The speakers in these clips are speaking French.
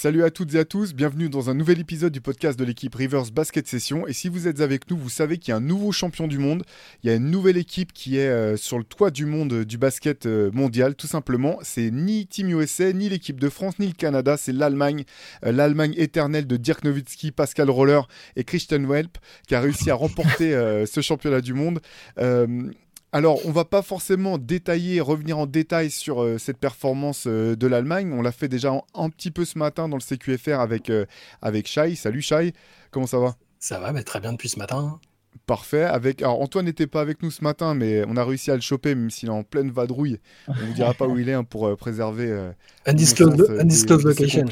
Salut à toutes et à tous, bienvenue dans un nouvel épisode du podcast de l'équipe Rivers Basket Session. Et si vous êtes avec nous, vous savez qu'il y a un nouveau champion du monde. Il y a une nouvelle équipe qui est euh, sur le toit du monde euh, du basket euh, mondial, tout simplement. C'est ni Team USA, ni l'équipe de France, ni le Canada, c'est l'Allemagne. L'Allemagne éternelle de Dirk Nowitzki, Pascal Roller et Christian Welp qui a réussi à remporter ce championnat du monde. Alors, on va pas forcément détailler, revenir en détail sur euh, cette performance euh, de l'Allemagne. On l'a fait déjà un, un petit peu ce matin dans le CQFR avec, euh, avec Shai. Salut Shai, comment ça va? Ça va, mais très bien depuis ce matin. Parfait. Avec... Alors, Antoine n'était pas avec nous ce matin, mais on a réussi à le choper, même s'il est en pleine vadrouille. On ne vous dira pas où il est hein, pour préserver. Undisclosed, euh, undisclosed location.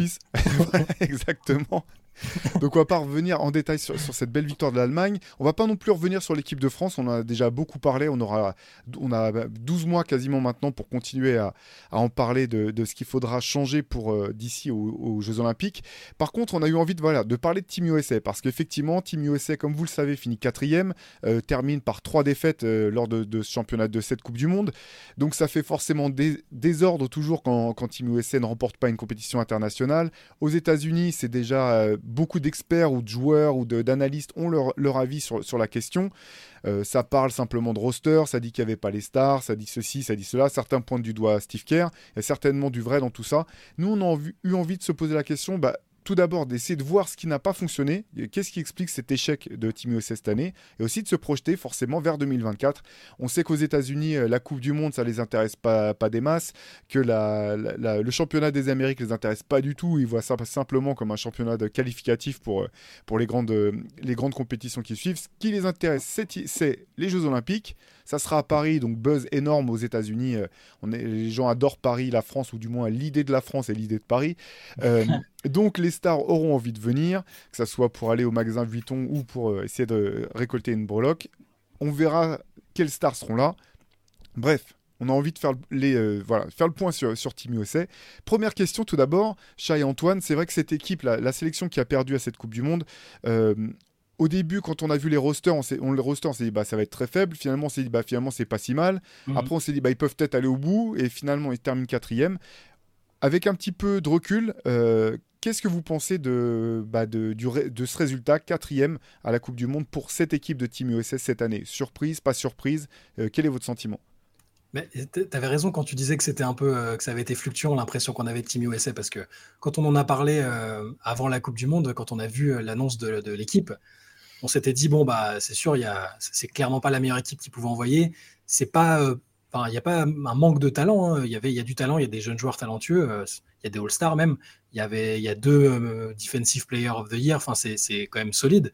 exactement. Donc on va pas revenir en détail sur, cette belle victoire de l'Allemagne. On va pas non plus revenir sur l'équipe de France. On en a déjà beaucoup parlé. On aura, on a 12 mois quasiment maintenant pour continuer à, en parler de, ce qu'il faudra changer pour euh, d'ici aux, Jeux Olympiques. Par contre, on a eu envie de voilà de parler de Team USA parce qu'effectivement, Team USA, comme vous le savez, finit quatrième, euh, termine par trois défaites euh, lors de, ce championnat de cette Coupe du Monde. Donc ça fait forcément désordre toujours quand, quand Team USA ne remporte pas une compétition internationale. Aux États-Unis, c'est déjà beaucoup d'experts ou de joueurs ou d'analystes ont leur, avis sur, la question. Euh, ça parle simplement de roster, ça dit qu'il n'y avait pas les stars, ça dit ceci, ça dit cela. Certains pointent du doigt Steve Kerr. Il y a certainement du vrai dans tout ça. Nous, on a eu envie de se poser la question. Bah, tout d'abord, d'essayer de voir ce qui n'a pas fonctionné, qu'est-ce qui explique cet échec de USA cette année, et aussi de se projeter forcément vers 2024. On sait qu'aux États-Unis, euh, la Coupe du Monde, ça les intéresse pas, des masses, que le championnat des Amériques les intéresse pas du tout. Ils voient ça simplement comme un championnat de qualificatif pour, euh, les, grandes, euh, les grandes compétitions qui suivent. Ce qui les intéresse, c'est les Jeux Olympiques. Ça sera à Paris, donc buzz énorme aux États-Unis. Euh, on est- les gens adorent Paris, la France, ou du moins l'idée de la France et l'idée de Paris. Euh, donc les stars auront envie de venir, que ce soit pour aller au magasin Vuitton ou pour euh, essayer de récolter une breloque. On verra quelles stars seront là. Bref, on a envie de faire le, les, euh, voilà, faire le point sur, sur Team USA. Première question tout d'abord, Chai et Antoine, c'est vrai que cette équipe, la, la sélection qui a perdu à cette Coupe du Monde, euh, au début, quand on a vu les rosters, on s'est, on, le roster, on s'est dit bah, ça va être très faible. Finalement, on s'est dit bah, finalement c'est pas si mal. Mhm. Après, on s'est dit bah, ils peuvent peut-être aller au bout et finalement ils terminent quatrième. Avec un petit peu de recul, euh, qu'est-ce que vous pensez de, bah, de, du ré- de ce résultat, quatrième à la Coupe du Monde pour cette équipe de Team USA cette année? Surprise, pas surprise Euh, Quel est votre sentiment? Mais t- t'avais raison quand tu disais que c'était un peu euh, que ça avait été fluctuant l'impression qu'on avait de Team USA parce que quand on en a parlé euh, avant la Coupe du Monde, quand on a vu euh, l'annonce de, de l'équipe, on s'était dit bon bah c'est sûr il y a c'est clairement pas la meilleure équipe qu'ils pouvaient envoyer. C'est pas euh, enfin il n'y a pas un manque de talent. hein. Il y avait il y a du talent, il y a des jeunes joueurs talentueux, euh, il y a des All Stars même. Il y avait il y a deux euh, Defensive Player of the Year. Enfin c'est quand même solide.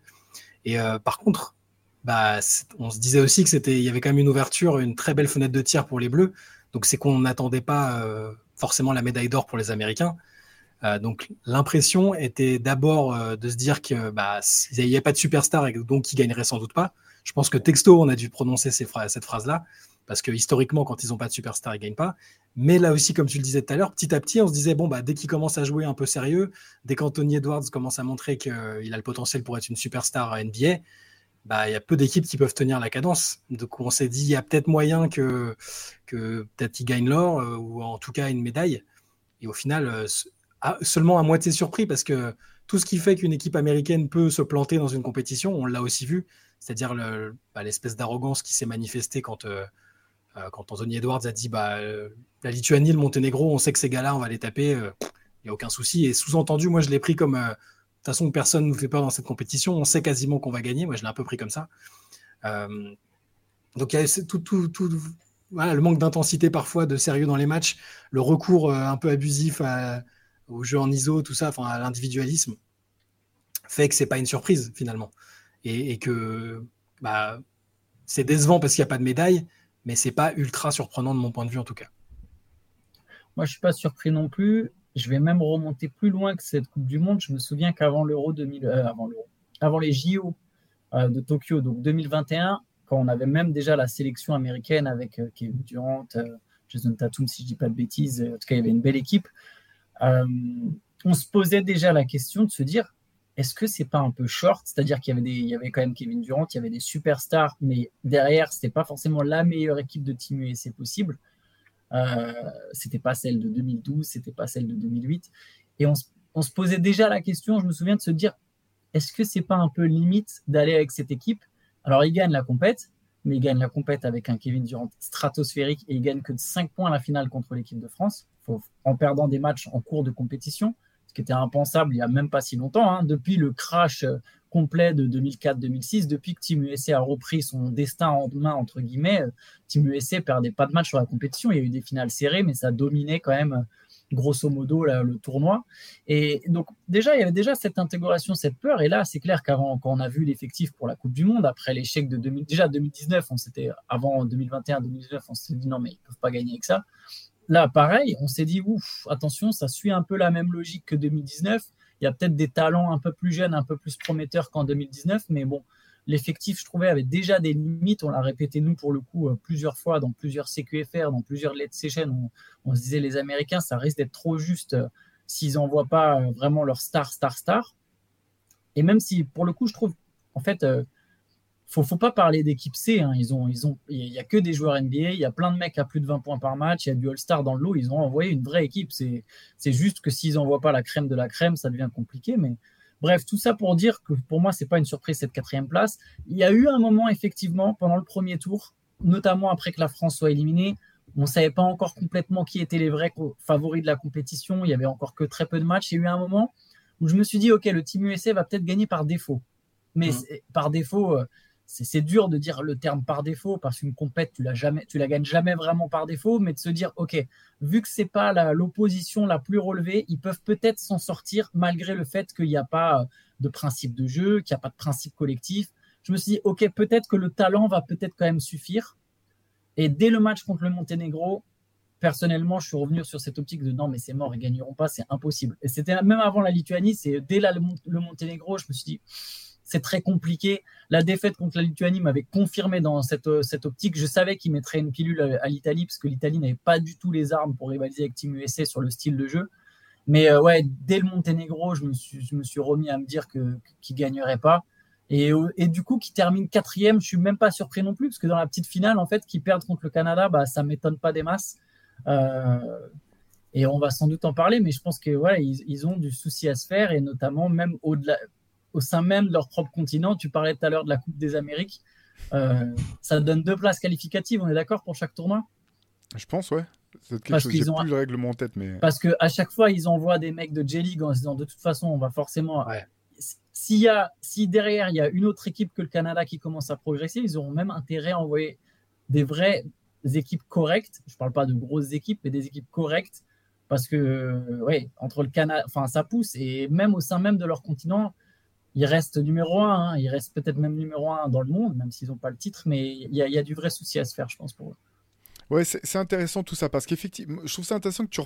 Et par contre bah, on se disait aussi que c'était, il y avait quand même une ouverture, une très belle fenêtre de tir pour les Bleus. Donc c'est qu'on n'attendait pas forcément la médaille d'or pour les Américains. Euh, donc l'impression était d'abord euh, de se dire que bah, il n'y avait pas de superstar et donc ils gagneraient sans doute pas. Je pense que texto on a dû prononcer cette phrase-là parce que historiquement quand ils n'ont pas de superstar ils gagnent pas. Mais là aussi comme tu le disais tout à l'heure, petit à petit on se disait bon bah dès qu'ils commencent à jouer un peu sérieux, dès qu'Anthony Edwards commence à montrer qu'il a le potentiel pour être une superstar à NBA, il y a peu d'équipes qui peuvent tenir la cadence. Donc on s'est dit, il y a peut-être moyen que, que peut-être ils gagnent l'or, euh, ou en tout cas une médaille. Et au final, euh, seulement à moitié surpris, parce que tout ce qui fait qu'une équipe américaine peut se planter dans une compétition, on l'a aussi vu, c'est-à-dire bah, l'espèce d'arrogance qui s'est manifestée quand, euh, euh, quand Anthony Edwards a dit, bah, euh, la Lituanie, le Monténégro, on sait que ces gars-là, on va les taper, euh, il n'y a aucun souci. Et sous-entendu, moi, je l'ai pris comme... euh, de toute façon, personne ne nous fait peur dans cette compétition. On sait quasiment qu'on va gagner. Moi, je l'ai un peu pris comme ça. Euh, donc, il y a tout, tout, tout, le manque d'intensité parfois, de sérieux dans les matchs, le recours euh, un peu abusif à- au jeu en ISO, tout ça, à l'individualisme, fait que c'est pas une surprise finalement. Et, que bah, c'est décevant parce qu'il n'y a pas de médaille, mais c'est pas ultra surprenant de mon point de vue en tout cas. Moi, je suis pas surpris non plus. Je vais même remonter plus loin que cette Coupe du Monde. Je me souviens qu'avant l'Euro 2000, euh, avant avant les JO de Tokyo, donc 2021, quand on avait même déjà la sélection américaine avec Kevin Durant, Jason Tatum, si je dis pas de bêtises, en tout cas, il y avait une belle équipe. On se posait déjà la question de se dire est-ce que c'est pas un peu short? C'est-à-dire qu'il y avait des, quand même Kevin Durant, il y avait des superstars, mais derrière, c'était pas forcément la meilleure équipe de Team USA possible. Euh, c'était pas celle de 2012, c'était pas celle de 2008. Et on, se posait déjà la question, je me souviens de se dire, est-ce que c'est pas un peu limite d'aller avec cette équipe? Alors, il gagne la compète, mais il gagne la compète avec un Kevin Durant stratosphérique et il gagne que de 5 points à la finale contre l'équipe de France, en perdant des matchs en cours de compétition ce qui était impensable il n'y a même pas si longtemps, hein. depuis le crash euh, complet de 2004-2006, depuis que Team USA a repris son destin en main, entre guillemets, euh, Team USA perdait pas de match sur la compétition. Il y a eu des finales serrées, mais ça dominait quand même euh, grosso modo le tournoi. Et donc déjà, il y avait déjà cette intégration, cette peur. Et là, c'est clair qu'avant, quand on a vu l'effectif pour la Coupe du Monde, après l'échec de 2000, déjà 2019, on s'était avant 2021-2019, on s'est dit non mais ils peuvent pas gagner avec ça. Là, pareil, on s'est dit, ouf, attention, ça suit un peu la même logique que 2019. Il y a peut-être des talents un peu plus jeunes, un peu plus prometteurs qu'en 2019, mais bon, l'effectif, je trouvais, avait déjà des limites. On l'a répété, nous, pour le coup, euh, plusieurs fois dans plusieurs CQFR, dans plusieurs let's sessions. On, on se disait, les Américains, ça risque d'être trop juste euh, s'ils n'envoient pas euh, vraiment leur star, star, star. Et même si, pour le coup, je trouve, en fait, faut, faut pas parler d'équipe C. Hein. Ils ont, ils ont, il y a que des joueurs NBA. Il y a plein de mecs à plus de 20 points par match. Il y a du All-Star dans le lot. Ils ont envoyé une vraie équipe. C'est, c'est juste que s'ils envoient pas la crème de la crème, ça devient compliqué. Mais bref, tout ça pour dire que pour moi, c'est pas une surprise cette quatrième place. Il y a eu un moment effectivement pendant le premier tour, notamment après que la France soit éliminée. On savait pas encore complètement qui étaient les vrais favoris de la compétition. Il y avait encore que très peu de matchs. Il y a eu un moment où je me suis dit, ok, le Team USA va peut-être gagner par défaut. Mais mmh. par défaut, euh, c'est dur de dire le terme par défaut parce qu'une compète tu la gagnes jamais vraiment par défaut mais de se dire ok vu que c'est pas l'opposition la, plus relevée ils peuvent peut-être s'en sortir malgré le fait qu'il n'y a pas de principe de jeu qu'il n'y a pas de principe collectif. Je me suis dit ok peut-être que le talent va peut-être quand même suffire. Et dès le match contre le Monténégro personnellement je suis revenu sur cette optique de non mais c'est mort ils gagneront pas c'est impossible. Et c'était même avant la Lituanie c'est dès le Monténégro je me suis dit c'est très compliqué. La défaite contre la Lituanie m'avait confirmé dans cette, euh, cette optique. Je savais qu'il mettrait une pilule à, l'Italie parce que l'Italie n'avait pas du tout les armes pour rivaliser avec Team USA sur le style de jeu. Mais euh, ouais, dès le Monténégro, je me suis, remis à me dire que qu'il gagnerait pas. Et, euh, et, du coup, qui termine quatrième, je suis même pas surpris non plus parce que dans la petite finale, en fait, qui perdent contre le Canada, bah ça m'étonne pas des masses. et on va sans doute en parler, mais je pense que voilà, ils ont du souci à se faire et notamment même au-delà au sein même de leur propre continent. Tu parlais tout à l'heure de la Coupe des Amériques. Euh, ça donne deux places qualificatives, on est d'accord pour chaque tournoi? Je pense, ouais. C'est quelque chose, ont... plus le règlement en tête. Mais... Parce qu'à chaque fois, ils envoient des mecs de J-League en se disant de toute façon, on va forcément. S'il y a, si derrière, il y a une autre équipe que le Canada qui commence à progresser, ils auront même intérêt à envoyer des vraies équipes correctes. Je ne parle pas de grosses équipes, mais des équipes correctes. Parce que, ouais, entre le Canada, enfin, ça pousse. Et même au sein même de leur continent, il reste numéro un, hein. il reste peut-être même numéro un dans le monde, même s'ils n'ont pas le titre, mais il y, a du vrai souci à se faire, je pense, pour eux. Ouais, c'est intéressant tout ça parce qu'effectivement, je trouve ça intéressant que tu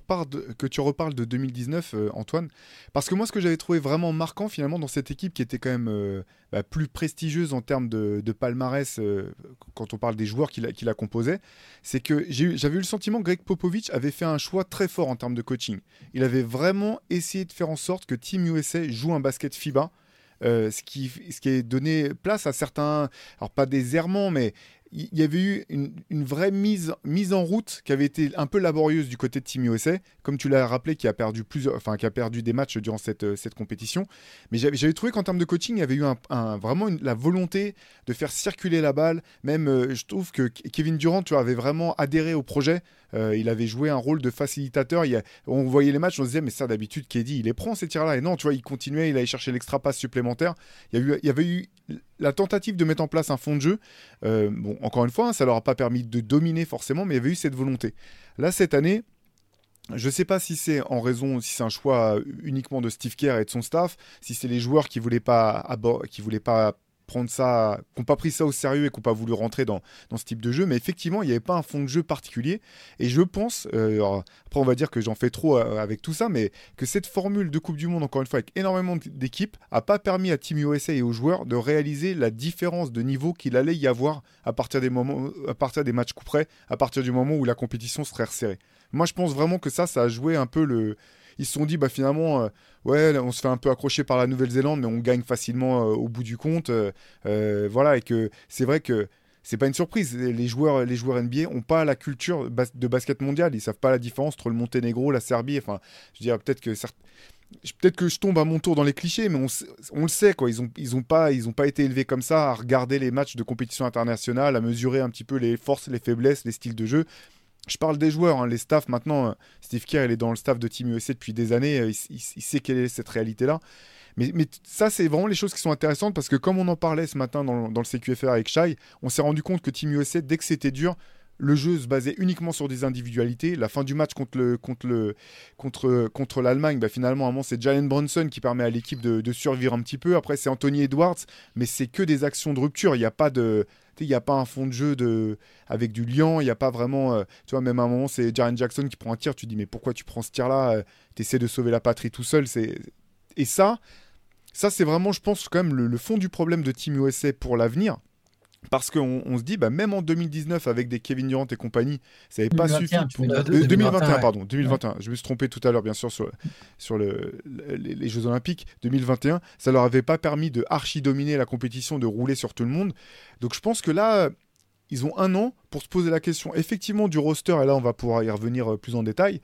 que tu reparles de 2019, euh, Antoine, parce que moi, ce que j'avais trouvé vraiment marquant finalement dans cette équipe qui était quand même euh, bah, plus prestigieuse en termes de, palmarès euh, quand on parle des joueurs qui la, qui la composaient, c'est que j'avais eu le sentiment que Greg Popovich avait fait un choix très fort en termes de coaching. Il avait vraiment essayé de faire en sorte que Team USA joue un basket FIBA euh, ce, qui, ce qui donné place à certains, alors pas des errements, mais il y avait eu une, vraie mise, mise en route qui avait été un peu laborieuse du côté de Team USA, comme tu l'as rappelé, qui a perdu plusieurs, enfin qui a perdu des matchs durant cette, euh, cette compétition. Mais j'avais trouvé qu'en termes de coaching, il y avait eu un, vraiment la volonté de faire circuler la balle. Même, euh, je trouve que Kevin Durant, tu avais vraiment adhéré au projet. Euh, il avait joué un rôle de facilitateur. Il on voyait les matchs, on se disait, mais ça d'habitude, Keddy, il les prend ces tirs-là. Et non, tu vois, il continuait, il allait chercher l'extra passe supplémentaire. Il y, a eu, avait eu la tentative de mettre en place un fond de jeu. bon, encore une fois, hein, ça leur a pas permis de dominer forcément, mais il y avait eu cette volonté. Là, cette année, je ne sais pas si c'est en raison, si c'est un choix uniquement de Steve Kerr et de son staff, si c'est les joueurs qui voulaient pas qui voulaient pas prendre ça, qui n'ont pas pris ça au sérieux et qui n'ont pas voulu rentrer dans, ce type de jeu. Mais effectivement, il n'y avait pas un fond de jeu particulier. Et je pense, euh, après on va dire que j'en fais trop euh, avec tout ça, mais que cette formule de Coupe du Monde, encore une fois, avec énormément d'équipes, n'a pas permis à Team USA et aux joueurs de réaliser la différence de niveau qu'il allait y avoir à partir des moments, à partir des matchs coup près, à partir du moment où la compétition serait resserrée. Moi, je pense vraiment que ça, ça a joué un peu le, ils se sont dit, bah, finalement, euh, ouais, on se fait un peu accrocher par la Nouvelle-Zélande, mais on gagne facilement euh, au bout du compte. Euh, voilà, et que c'est vrai que c'est pas une surprise. Les joueurs, les joueurs NBA n'ont pas la culture de basket mondial. Ils savent pas la différence entre le Monténégro, la Serbie. Enfin, je dirais peut-être que peut-être que je tombe à mon tour dans les clichés, mais on, le sait quoi. Ils ont, ils ont pas, ils ont pas été élevés comme ça à regarder les matchs de compétition internationale, à mesurer un petit peu les forces, les faiblesses, les styles de jeu. Je parle des joueurs, hein, les staffs maintenant. Euh, Steve Kerr, il est dans le staff de Team USA depuis des années. Euh, il, sait quelle est cette réalité-là. Mais, ça, c'est vraiment les choses qui sont intéressantes parce que comme on en parlait ce matin dans, le CQFR avec Shai, on s'est rendu compte que Team USA, dès que c'était dur, le jeu se basait uniquement sur des individualités. La fin du match contre le contre le contre contre l'Allemagne, bah finalement, c'est Jalen Brunson qui permet à l'équipe de, survivre un petit peu. Après, c'est Anthony Edwards, mais c'est que des actions de rupture. Il n'y a pas de il n'y a pas un fond de jeu de, avec du liant, il n'y a pas vraiment. Euh, tu vois, même à un moment, c'est Jaren Jackson qui prend un tir, tu dis, mais pourquoi tu prends ce tir-là euh, Tu essaies de sauver la patrie tout seul. Et ça, ça c'est vraiment, je pense, quand même le, fond du problème de Team USA pour l'avenir. Parce qu'on on se dit, bah, même en 2019, avec des Kevin Durant et compagnie, ça n'avait pas suffi. Pour... 2021, pardon, 2021. Je me suis trompé tout à l'heure, bien sûr, sur, sur le, les, Jeux Olympiques. 2021, ça leur avait pas permis de archi-dominer la compétition, de rouler sur tout le monde. Donc je pense que là, ils ont un an pour se poser la question, effectivement, du roster, et là, on va pouvoir y revenir euh, plus en détail.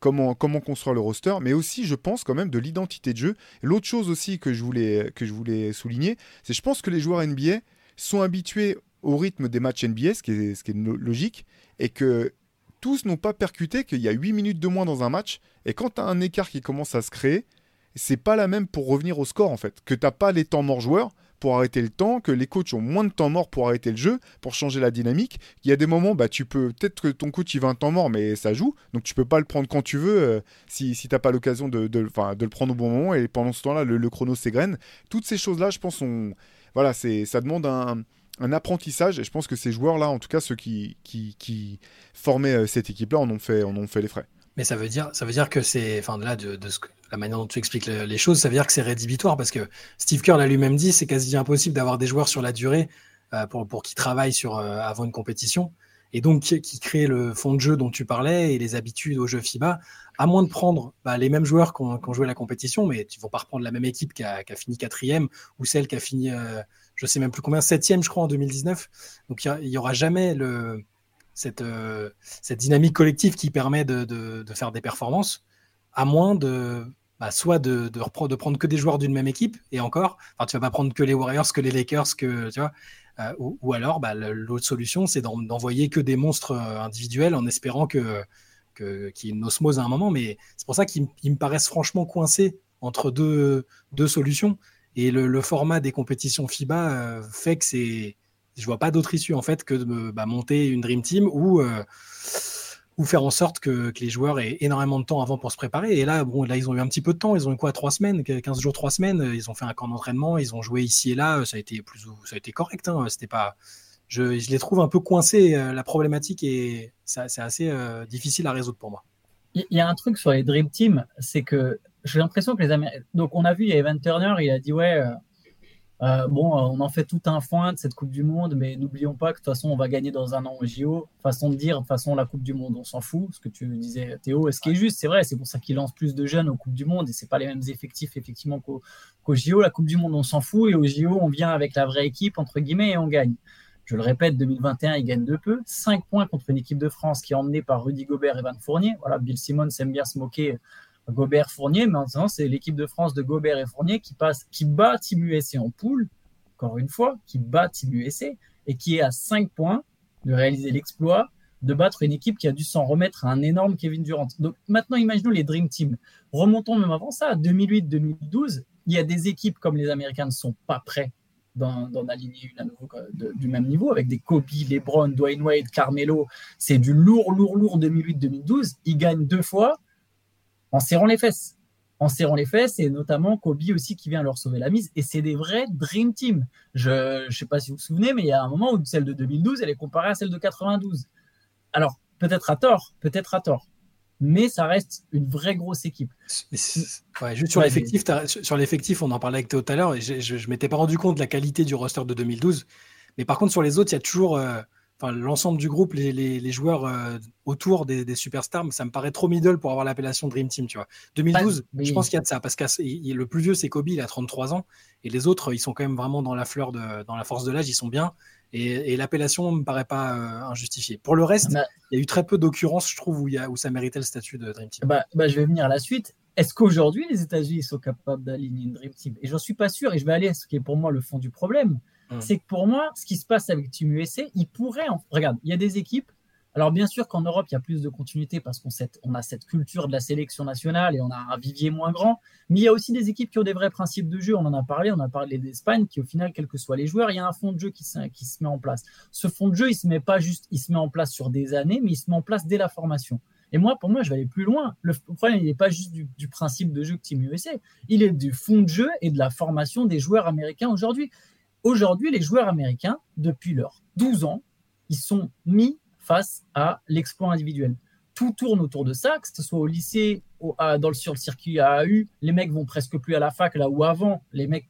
Comment, comment, construire le roster, mais aussi, je pense, quand même, de l'identité de jeu. L'autre chose aussi que je voulais, que je voulais souligner, c'est je pense que les joueurs NBA sont habitués au rythme des matchs NBA, ce qui est, logique, et que tous n'ont pas percuté qu'il y a 8 minutes de moins dans un match, et quand tu as un écart qui commence à se créer, c'est pas la même pour revenir au score en fait, que t'as pas les temps morts joueurs pour arrêter le temps, que les coachs ont moins de temps mort pour arrêter le jeu, pour changer la dynamique. Il y a des moments, bah, tu peux peut-être que ton coach il va un temps mort, mais ça joue, donc tu peux pas le prendre quand tu veux euh, si, si t'as pas l'occasion de, le prendre au bon moment et pendant ce temps-là le, le chrono s'égrène. Toutes ces choses-là, je pense, sont voilà, c'est, ça demande un, apprentissage et je pense que ces joueurs-là, en tout cas ceux qui, qui, formaient euh, cette équipe-là, en ont fait, en ont fait les frais. Mais ça veut dire, ça veut dire que c'est, enfin là, de, la manière dont tu expliques les choses, ça veut dire que c'est rédhibitoire parce que Steve Kerr l'a lui-même dit, c'est quasi impossible d'avoir des joueurs sur la durée euh, pour, pour qui travaillent sur, euh, avant une compétition et donc qui, crée le fond de jeu dont tu parlais et les habitudes au jeu FIBA, à moins de prendre bah, les mêmes joueurs qui ont, joué la compétition, mais tu ne vas pas reprendre la même équipe qui a, fini quatrième ou celle qui a fini, euh, je sais même plus combien, septième, je crois, en 2019. Donc il n'y aura jamais euh, cette dynamique collective qui permet de, faire des performances, à moins de bah, soit de, prendre que des joueurs d'une même équipe, et encore, enfin, tu vas pas prendre que les Warriors, que les Lakers, que tu vois, euh, ou, alors, bah, l'autre solution, c'est d'envoyer que des monstres individuels en espérant que qu'il y ait une osmose à un moment. Mais c'est pour ça qu'ils me paraissent franchement coincés entre deux, solutions. Et le, format des compétitions FIBA euh, fait que c'est. Je vois pas d'autre issue en fait que de bah, monter une Dream Team ou ou faire en sorte que, les joueurs aient énormément de temps avant pour se préparer. Et là, bon, là, ils ont eu un petit peu de temps. Ils ont eu quoi, trois semaines, 15 jours, trois semaines. Ils ont fait un camp d'entraînement. Ils ont joué ici et là. Ça a été plus, ça a été correct. Hein. C'était pas, je, les trouve un peu coincés. Euh, la problématique et c'est assez euh, difficile à résoudre pour moi. Il y a un truc sur les Dream Team, c'est que j'ai l'impression que les Américains. Donc, on a vu, il y a Evan Turner, il a dit Ouais, euh, bon, on en fait tout un foin de cette Coupe du Monde, mais n'oublions pas que de toute façon, on va gagner dans un an au JO. Façon de dire, de toute façon, la Coupe du Monde, on s'en fout. Ce que tu disais, Théo, ce qui est juste, c'est vrai, c'est pour ça qu'il lance plus de jeunes aux Coupes du Monde et c'est pas les mêmes effectifs, effectivement, qu'au JO. La Coupe du Monde, on s'en fout et au JO, on vient avec la vraie équipe, entre guillemets, et on gagne. Je le répète, 2021, il gagne de peu. 5 points contre une équipe de France qui est emmenée par Rudy Gobert et Van Fournier. Voilà, Bill Simmons aime bien se moquer Gobert Fournier, mais maintenant c'est l'équipe de France de Gobert et Fournier qui bat Team USA en poule encore une fois, qui bat Team USA et qui est à 5 points de réaliser l'exploit de battre une équipe qui a dû s'en remettre à un énorme Kevin Durant. Donc maintenant, imaginons les Dream Team. Remontons même avant ça, 2008-2012, il y a des équipes comme les Américains ne sont pas prêts d'en aligner une à nouveau du même niveau, avec des Kobe, LeBron, Dwayne Wade, Carmelo. C'est du lourd, lourd, lourd 2008-2012. Ils gagnent deux fois en serrant les fesses en serrant les fesses, et notamment Kobe aussi qui vient leur sauver la mise. Et c'est des vrais Dream Team. Je ne sais pas si vous vous souvenez, mais il y a un moment où celle de 2012, elle est comparée à celle de 92. Alors, peut-être à tort, peut-être à tort. Mais ça reste une vraie grosse équipe. juste sur l'effectif, sur l'effectif, on en parlait avec Théo tout à l'heure, et je ne m'étais pas rendu compte de la qualité du roster de 2012. Mais par contre, sur les autres, il y a toujours. Euh, l'ensemble du groupe, les, joueurs euh, autour des, superstars, ça me paraît trop middle pour avoir l'appellation Dream Team, tu vois. 2012, je pense qu'il y a de ça, parce que le plus vieux, c'est Kobe, il a 33 ans, et les autres, ils sont quand même vraiment dans la fleur, de, dans la force de l'âge, ils sont bien, et, l'appellation ne me paraît pas euh, injustifiée. Pour le reste, bah il y a eu très peu d'occurrences, je trouve, où, y a, où ça méritait le statut de Dream Team. Bah, bah, je vais venir à la suite. Est-ce qu'aujourd'hui, les États-Unis sont capables d'aligner une Dream Team? Et j'en suis pas sûr, et je vais aller à ce qui est pour moi le fond du problème. Mm. c'est que pour moi, ce qui se passe avec Team USA, il pourrait. En... Regarde, il y a des équipes. Alors, bien sûr qu'en Europe, il y a plus de continuité parce qu'on on a cette culture de la sélection nationale et on a un vivier moins grand. Mais il y a aussi des équipes qui ont des vrais principes de jeu. On en a parlé. On a parlé d'Espagne qui, au final, quels que soient les joueurs, il y a un fond de jeu qui se, met en place. Ce fond de jeu, il se met pas juste, il se met en place sur des années, mais il se met en place dès la formation. Et moi, pour moi, je vais aller plus loin. Le problème, il n'est pas juste du, du, principe de jeu que Team USA, il est du fond de jeu et de la formation des joueurs américains aujourd'hui. Aujourd'hui, les joueurs américains, depuis leurs 12 ans, ils sont mis face à l'exploit individuel. Tout tourne autour de ça, que ce soit au lycée, dans le, sur le circuit AAU, les mecs vont presque plus à la fac, là où avant, les mecs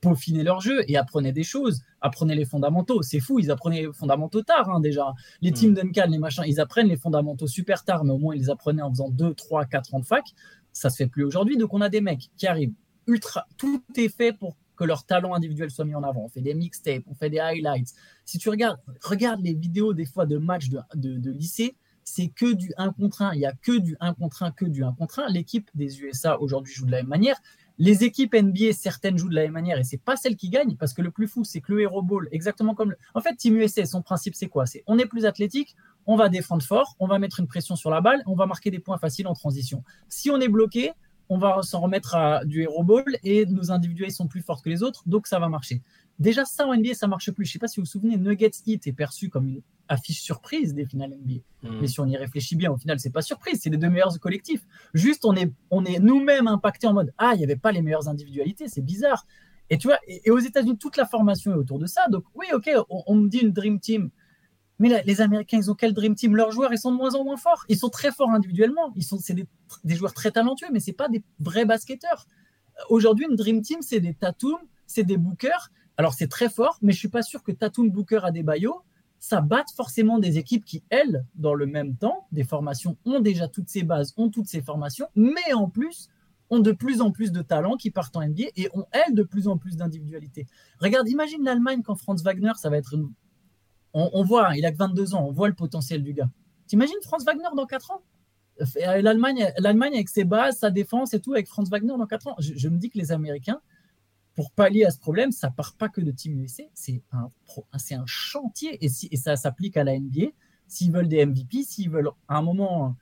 peaufinaient leur jeu et apprenaient des choses, apprenaient les fondamentaux. C'est fou, ils apprenaient les fondamentaux tard hein, déjà. Les mm. teams Duncan, les machins, ils apprennent les fondamentaux super tard, mais au moins ils les apprenaient en faisant 2, 3, 4 ans de fac. Ça se fait plus aujourd'hui, donc on a des mecs qui arrivent ultra, tout est fait pour que leur talent individuel soit mis en avant. On fait des mixtapes, on fait des highlights. Si tu regardes, regarde les vidéos des fois de matchs de, de, lycée, c'est que du 1 contre 1. Il n'y a que du 1 contre 1, que du 1 contre 1. L'équipe des USA aujourd'hui joue de la même manière. Les équipes NBA, certaines jouent de la même manière et c'est pas celle qui gagne parce que le plus fou, c'est que le Hero Ball, exactement comme. Le... En fait, Team USA, son principe, c'est quoi? C'est on est plus athlétique, on va défendre fort, on va mettre une pression sur la balle, on va marquer des points faciles en transition. Si on est bloqué, on va s'en remettre à du hero ball et nos individuels sont plus forts que les autres, donc ça va marcher. Déjà, ça en NBA, ça marche plus. Je sais pas si vous vous souvenez, Nuggets Heat est perçu comme une affiche surprise des finales NBA. Hmm. Mais si on y réfléchit bien, au final, c'est pas surprise, c'est les deux meilleurs collectifs. Juste, on est, on est nous-mêmes impactés en mode Ah, il n'y avait pas les meilleures individualités, c'est bizarre. Et tu vois, et, aux États-Unis, toute la formation est autour de ça. Donc, oui, ok, on, on me dit une Dream Team. Mais les Américains, ils ont quel Dream Team? Leurs joueurs, ils sont de moins en moins forts. Ils sont très forts individuellement. Ils sont, c'est des, joueurs très talentueux, mais c'est pas des vrais basketteurs. Aujourd'hui, une Dream Team, c'est des Tatum, c'est des Booker. Alors, c'est très fort, mais je suis pas sûr que Tatum, Booker, Adebayo, ça batte forcément des équipes qui, elles, dans le même temps, des formations, ont déjà toutes ces bases, ont toutes ces formations, mais en plus, ont de plus en plus de talents qui partent en NBA et ont, elles, de plus en plus d'individualité. Regarde, imagine l'Allemagne quand Franz Wagner, ça va être une on, voit, hein, il a que 22 ans, on voit le potentiel du gars. T'imagines Franz Wagner dans 4 ans? Euh, L'Allemagne, avec ses bases, sa défense et tout, avec Franz Wagner dans 4 ans. Je, me dis que les Américains, pour pallier à ce problème, ça part pas que de Team USA, c'est un, c'est un chantier et, et ça s'applique à la NBA. S'ils veulent des MVP, s'ils veulent à un moment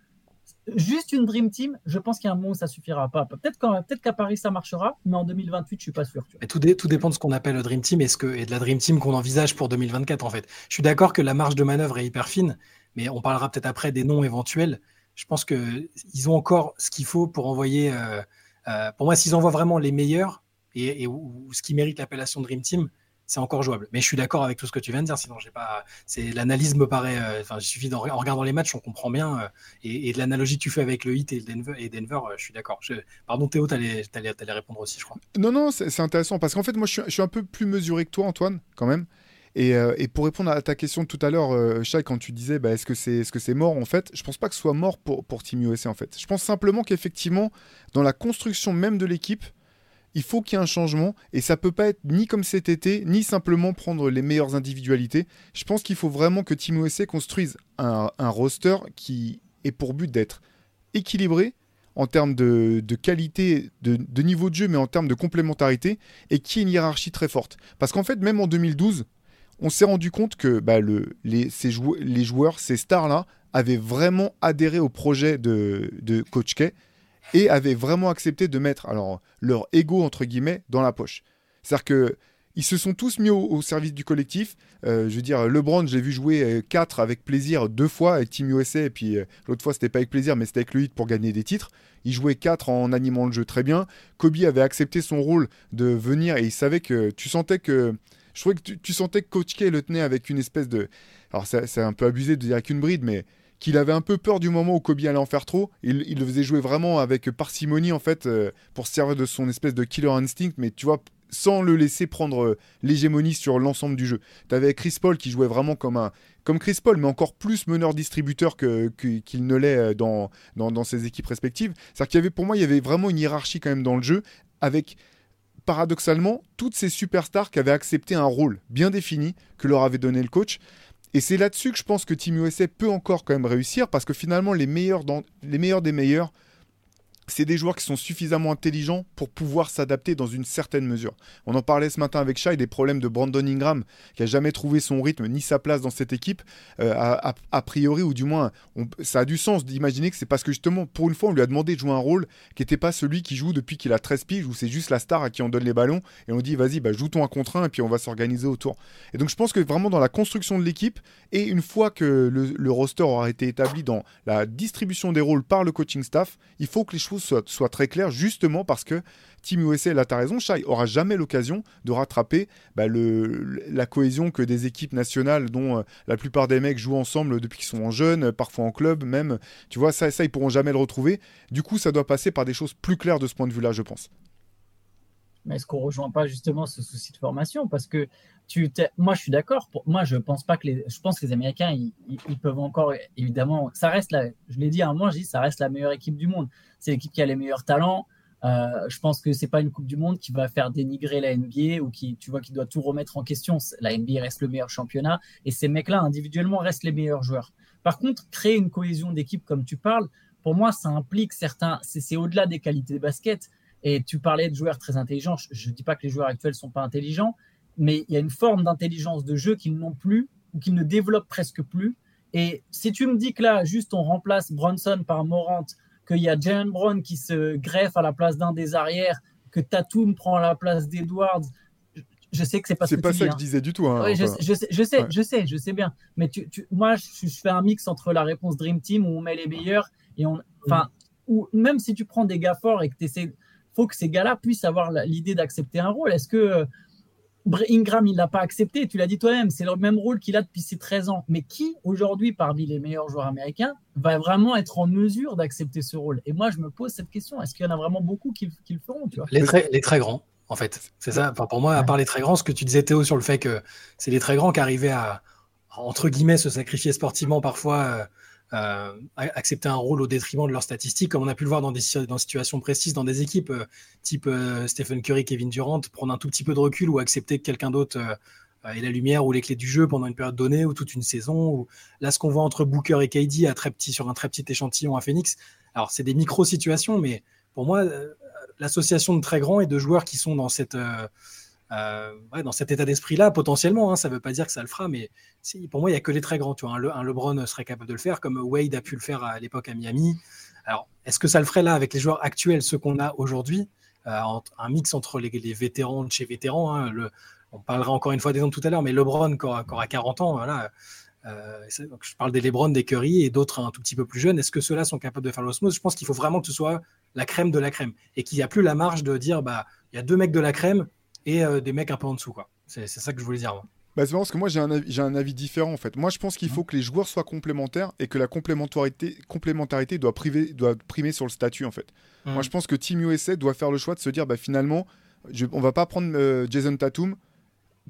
juste une Dream Team, je pense qu'il y a un moment où ça suffira pas. Peut-être qu'à Paris ça marchera, mais en 2028, je suis pas sûr. Tout, dépend de ce qu'on appelle le Dream Team et, ce que, de la Dream Team qu'on envisage pour 2024 en fait. Je suis d'accord que la marge de manœuvre est hyper fine, mais on parlera peut-être après des noms éventuels. Je pense qu'ils ont encore ce qu'il faut pour envoyer. Euh, euh, pour moi, s'ils envoient vraiment les meilleurs et, ce qui mérite l'appellation Dream Team, c'est encore jouable. Mais je suis d'accord avec tout ce que tu viens de dire. Sinon, j'ai pas. C'est l'analyse me paraît. Euh, enfin, il suffit en regardant les matchs, on comprend bien. Euh, et, de l'analogie que tu fais avec le Heat et Denver, et Denver euh, je suis d'accord. Pardon, Théo, tu allais, répondre aussi, je crois. Non, non, c'est intéressant parce qu'en fait, moi, je suis, un peu plus mesuré que toi, Antoine, quand même. Et, pour répondre à ta question tout à l'heure, Chai, quand tu disais, bah, est-ce que c'est est -ce c'est mort en fait Je pense pas que ce soit mort pour, pour Team USA en fait. Je pense simplement qu'effectivement, dans la construction même de l'équipe, il faut qu'il y ait un changement et ça peut pas être ni comme cet été, ni simplement prendre les meilleures individualités. Je pense qu'il faut vraiment que Team USA construise un, roster qui est pour but d'être équilibré en termes de, qualité, de, niveau de jeu, mais en termes de complémentarité, et qui ait une hiérarchie très forte. Parce qu'en fait, même en 2012, on s'est rendu compte que bah, les, les joueurs, ces stars-là, avaient vraiment adhéré au projet de, de Coach K et avaient vraiment accepté de mettre alors leur ego entre guillemets dans la poche. C'est-à-dire que ils se sont tous mis au, service du collectif. Euh, je veux dire, LeBron, j'ai vu jouer 4 euh, avec plaisir deux fois avec Team USA, et puis euh, l'autre fois, c'était pas avec plaisir, mais c'était avec le hit pour gagner des titres. Il jouait 4 en animant le jeu très bien. Kobe avait accepté son rôle de venir, et il savait que tu sentais que. Je trouvais que tu, sentais que Coach K le tenait avec une espèce de. Alors, c'est un peu abusé de dire avec une bride, mais qu'il avait un peu peur du moment où Kobe allait en faire trop. Il, le faisait jouer vraiment avec parcimonie, en fait, pour se servir de son espèce de killer instinct. Mais tu vois, sans le laisser prendre euh, l'hégémonie sur l'ensemble du jeu. Tu avais Chris Paul qui jouait vraiment comme un comme Chris Paul, mais encore plus meneur-distributeur qu'il ne l'est euh, dans, dans, ses équipes respectives. C'est-à-dire qu'il y avait, pour moi, il y avait vraiment une hiérarchie quand même dans le jeu, avec paradoxalement toutes ces superstars qui avaient accepté un rôle bien défini que leur avait donné le coach. Et c'est là-dessus que je pense que Team USA peut encore quand même réussir, parce que finalement, les meilleurs, les meilleurs des meilleurs c'est des joueurs qui sont suffisamment intelligents pour pouvoir s'adapter dans une certaine mesure. On en parlait ce matin avec Shai des problèmes de Brandon Ingram, qui a jamais trouvé son rythme ni sa place dans cette équipe. Euh, a, priori, ou du moins, ça a du sens d'imaginer que c'est parce que justement, pour une fois, on lui a demandé de jouer un rôle qui n'était pas celui qui joue depuis qu'il a 13 piges, où c'est juste la star à qui on donne les ballons, et on dit vas-y, bah, joue ton un contre un, et puis on va s'organiser autour. Et donc je pense que vraiment dans la construction de l'équipe, et une fois que le, le roster aura été établi dans la distribution des rôles par le coaching staff, il faut que les soit, très clair, justement parce que Team USA, là, tu as raison, Shai aura jamais l'occasion de rattraper bah, la cohésion que des équipes nationales dont euh, la plupart des mecs jouent ensemble depuis qu'ils sont jeunes, parfois en club même. Tu vois, ça, ça, ils pourront jamais le retrouver. Du coup, ça doit passer par des choses plus claires de ce point de vue-là, je pense. Mais est-ce qu'on rejoint pas justement ce souci de formation? Parce que moi, je suis d'accord. Moi, je pense pas que les, je pense que les Américains, ils, ils peuvent encore, évidemment, ça reste la, je l'ai dit à un moment, je dis, ça reste la meilleure équipe du monde c'est l'équipe qui a les meilleurs talents. Euh, je pense que c'est pas une Coupe du Monde qui va faire dénigrer la NBA ou qui, tu vois, qui doit tout remettre en question. La NBA reste le meilleur championnat et ces mecs-là individuellement restent les meilleurs joueurs. Par contre, créer une cohésion d'équipe comme tu parles, pour moi, ça implique certains. C'est au-delà des qualités de basket. Et tu parlais de joueurs très intelligents. Je ne dis pas que les joueurs actuels sont pas intelligents, mais il y a une forme d'intelligence de jeu qu'ils n'ont plus ou qu'ils ne développent presque plus. Et si tu me dis que là, juste on remplace Bronson par Morant qu'il y a Jalen Brown qui se greffe à la place d'un des arrières, que Tatum prend la place d'Edwards. Je sais que c'est pas C'est pas ça que je disais du tout. Hein, je, sais, je, sais, je sais, je sais bien. Mais tu, moi, je, fais un mix entre la réponse Dream Team où on met les meilleurs et on, enfin, ou même si tu prends des gars forts et que tu essaies, faut que ces gars-là puissent avoir l'idée d'accepter un rôle. Est-ce que euh, Ingram, il l'a pas accepté, tu l'as dit toi-même, c'est le même rôle qu'il a depuis ses 13 ans. Mais qui, aujourd'hui, parmi les meilleurs joueurs américains, va vraiment être en mesure d'accepter ce rôle? Et moi, je me pose cette question, est-ce qu'il y en a vraiment beaucoup qui, le feront les, très, les très grands, en fait. C'est ça, enfin, pour moi, à part les très grands, ce que tu disais Théo sur le fait que c'est les très grands qui arrivaient à, entre guillemets, se sacrifier sportivement parfois. Euh, accepter un rôle au détriment de leurs statistiques, comme on a pu le voir dans des situations précises, dans des équipes euh, type euh, Stephen Curry, Kevin Durant, prendre un tout petit peu de recul ou accepter que quelqu'un d'autre ait la lumière ou les clés du jeu pendant une période donnée ou toute une saison. Là, ce qu'on voit entre Booker et KD à très petit, sur un très petit échantillon à Phoenix, alors c'est des micro-situations, mais pour moi, l'association de très grands et de joueurs qui sont dans cette euh, dans cet état d'esprit-là, potentiellement, hein, ça ne veut pas dire que ça le fera, mais pour moi, il n'y a que les très grands. Un, LeBron serait capable de le faire, comme Wade a pu le faire à l'époque à Miami. Alors, est-ce que ça le ferait là avec les joueurs actuels, ceux qu'on a aujourd'hui euh, Un mix entre les, vétérans de chez vétérans. Hein, le, on parlera encore une fois des noms tout à l'heure, mais LeBron, qui aura, 40 ans, voilà. Euh, je parle des LeBron, des Curry et d'autres un tout petit peu plus jeunes. Est-ce que ceux-là sont capables de faire l'osmose? Je pense qu'il faut vraiment que ce soit la crème de la crème et qu'il n'y a plus la marge de dire bah il y a deux mecs de la crème, et euh, des mecs un peu en dessous. quoi. C'est ça que je voulais dire. Bah, c'est parce que moi j'ai un, avis, un avis différent en fait. Moi je pense qu'il faut que les joueurs soient complémentaires et que la complémentarité, complémentarité doit, priver, doit primer sur le statut en fait. Moi je pense que Team USA doit faire le choix de se dire bah, finalement je, on va pas prendre euh, Jason Tatum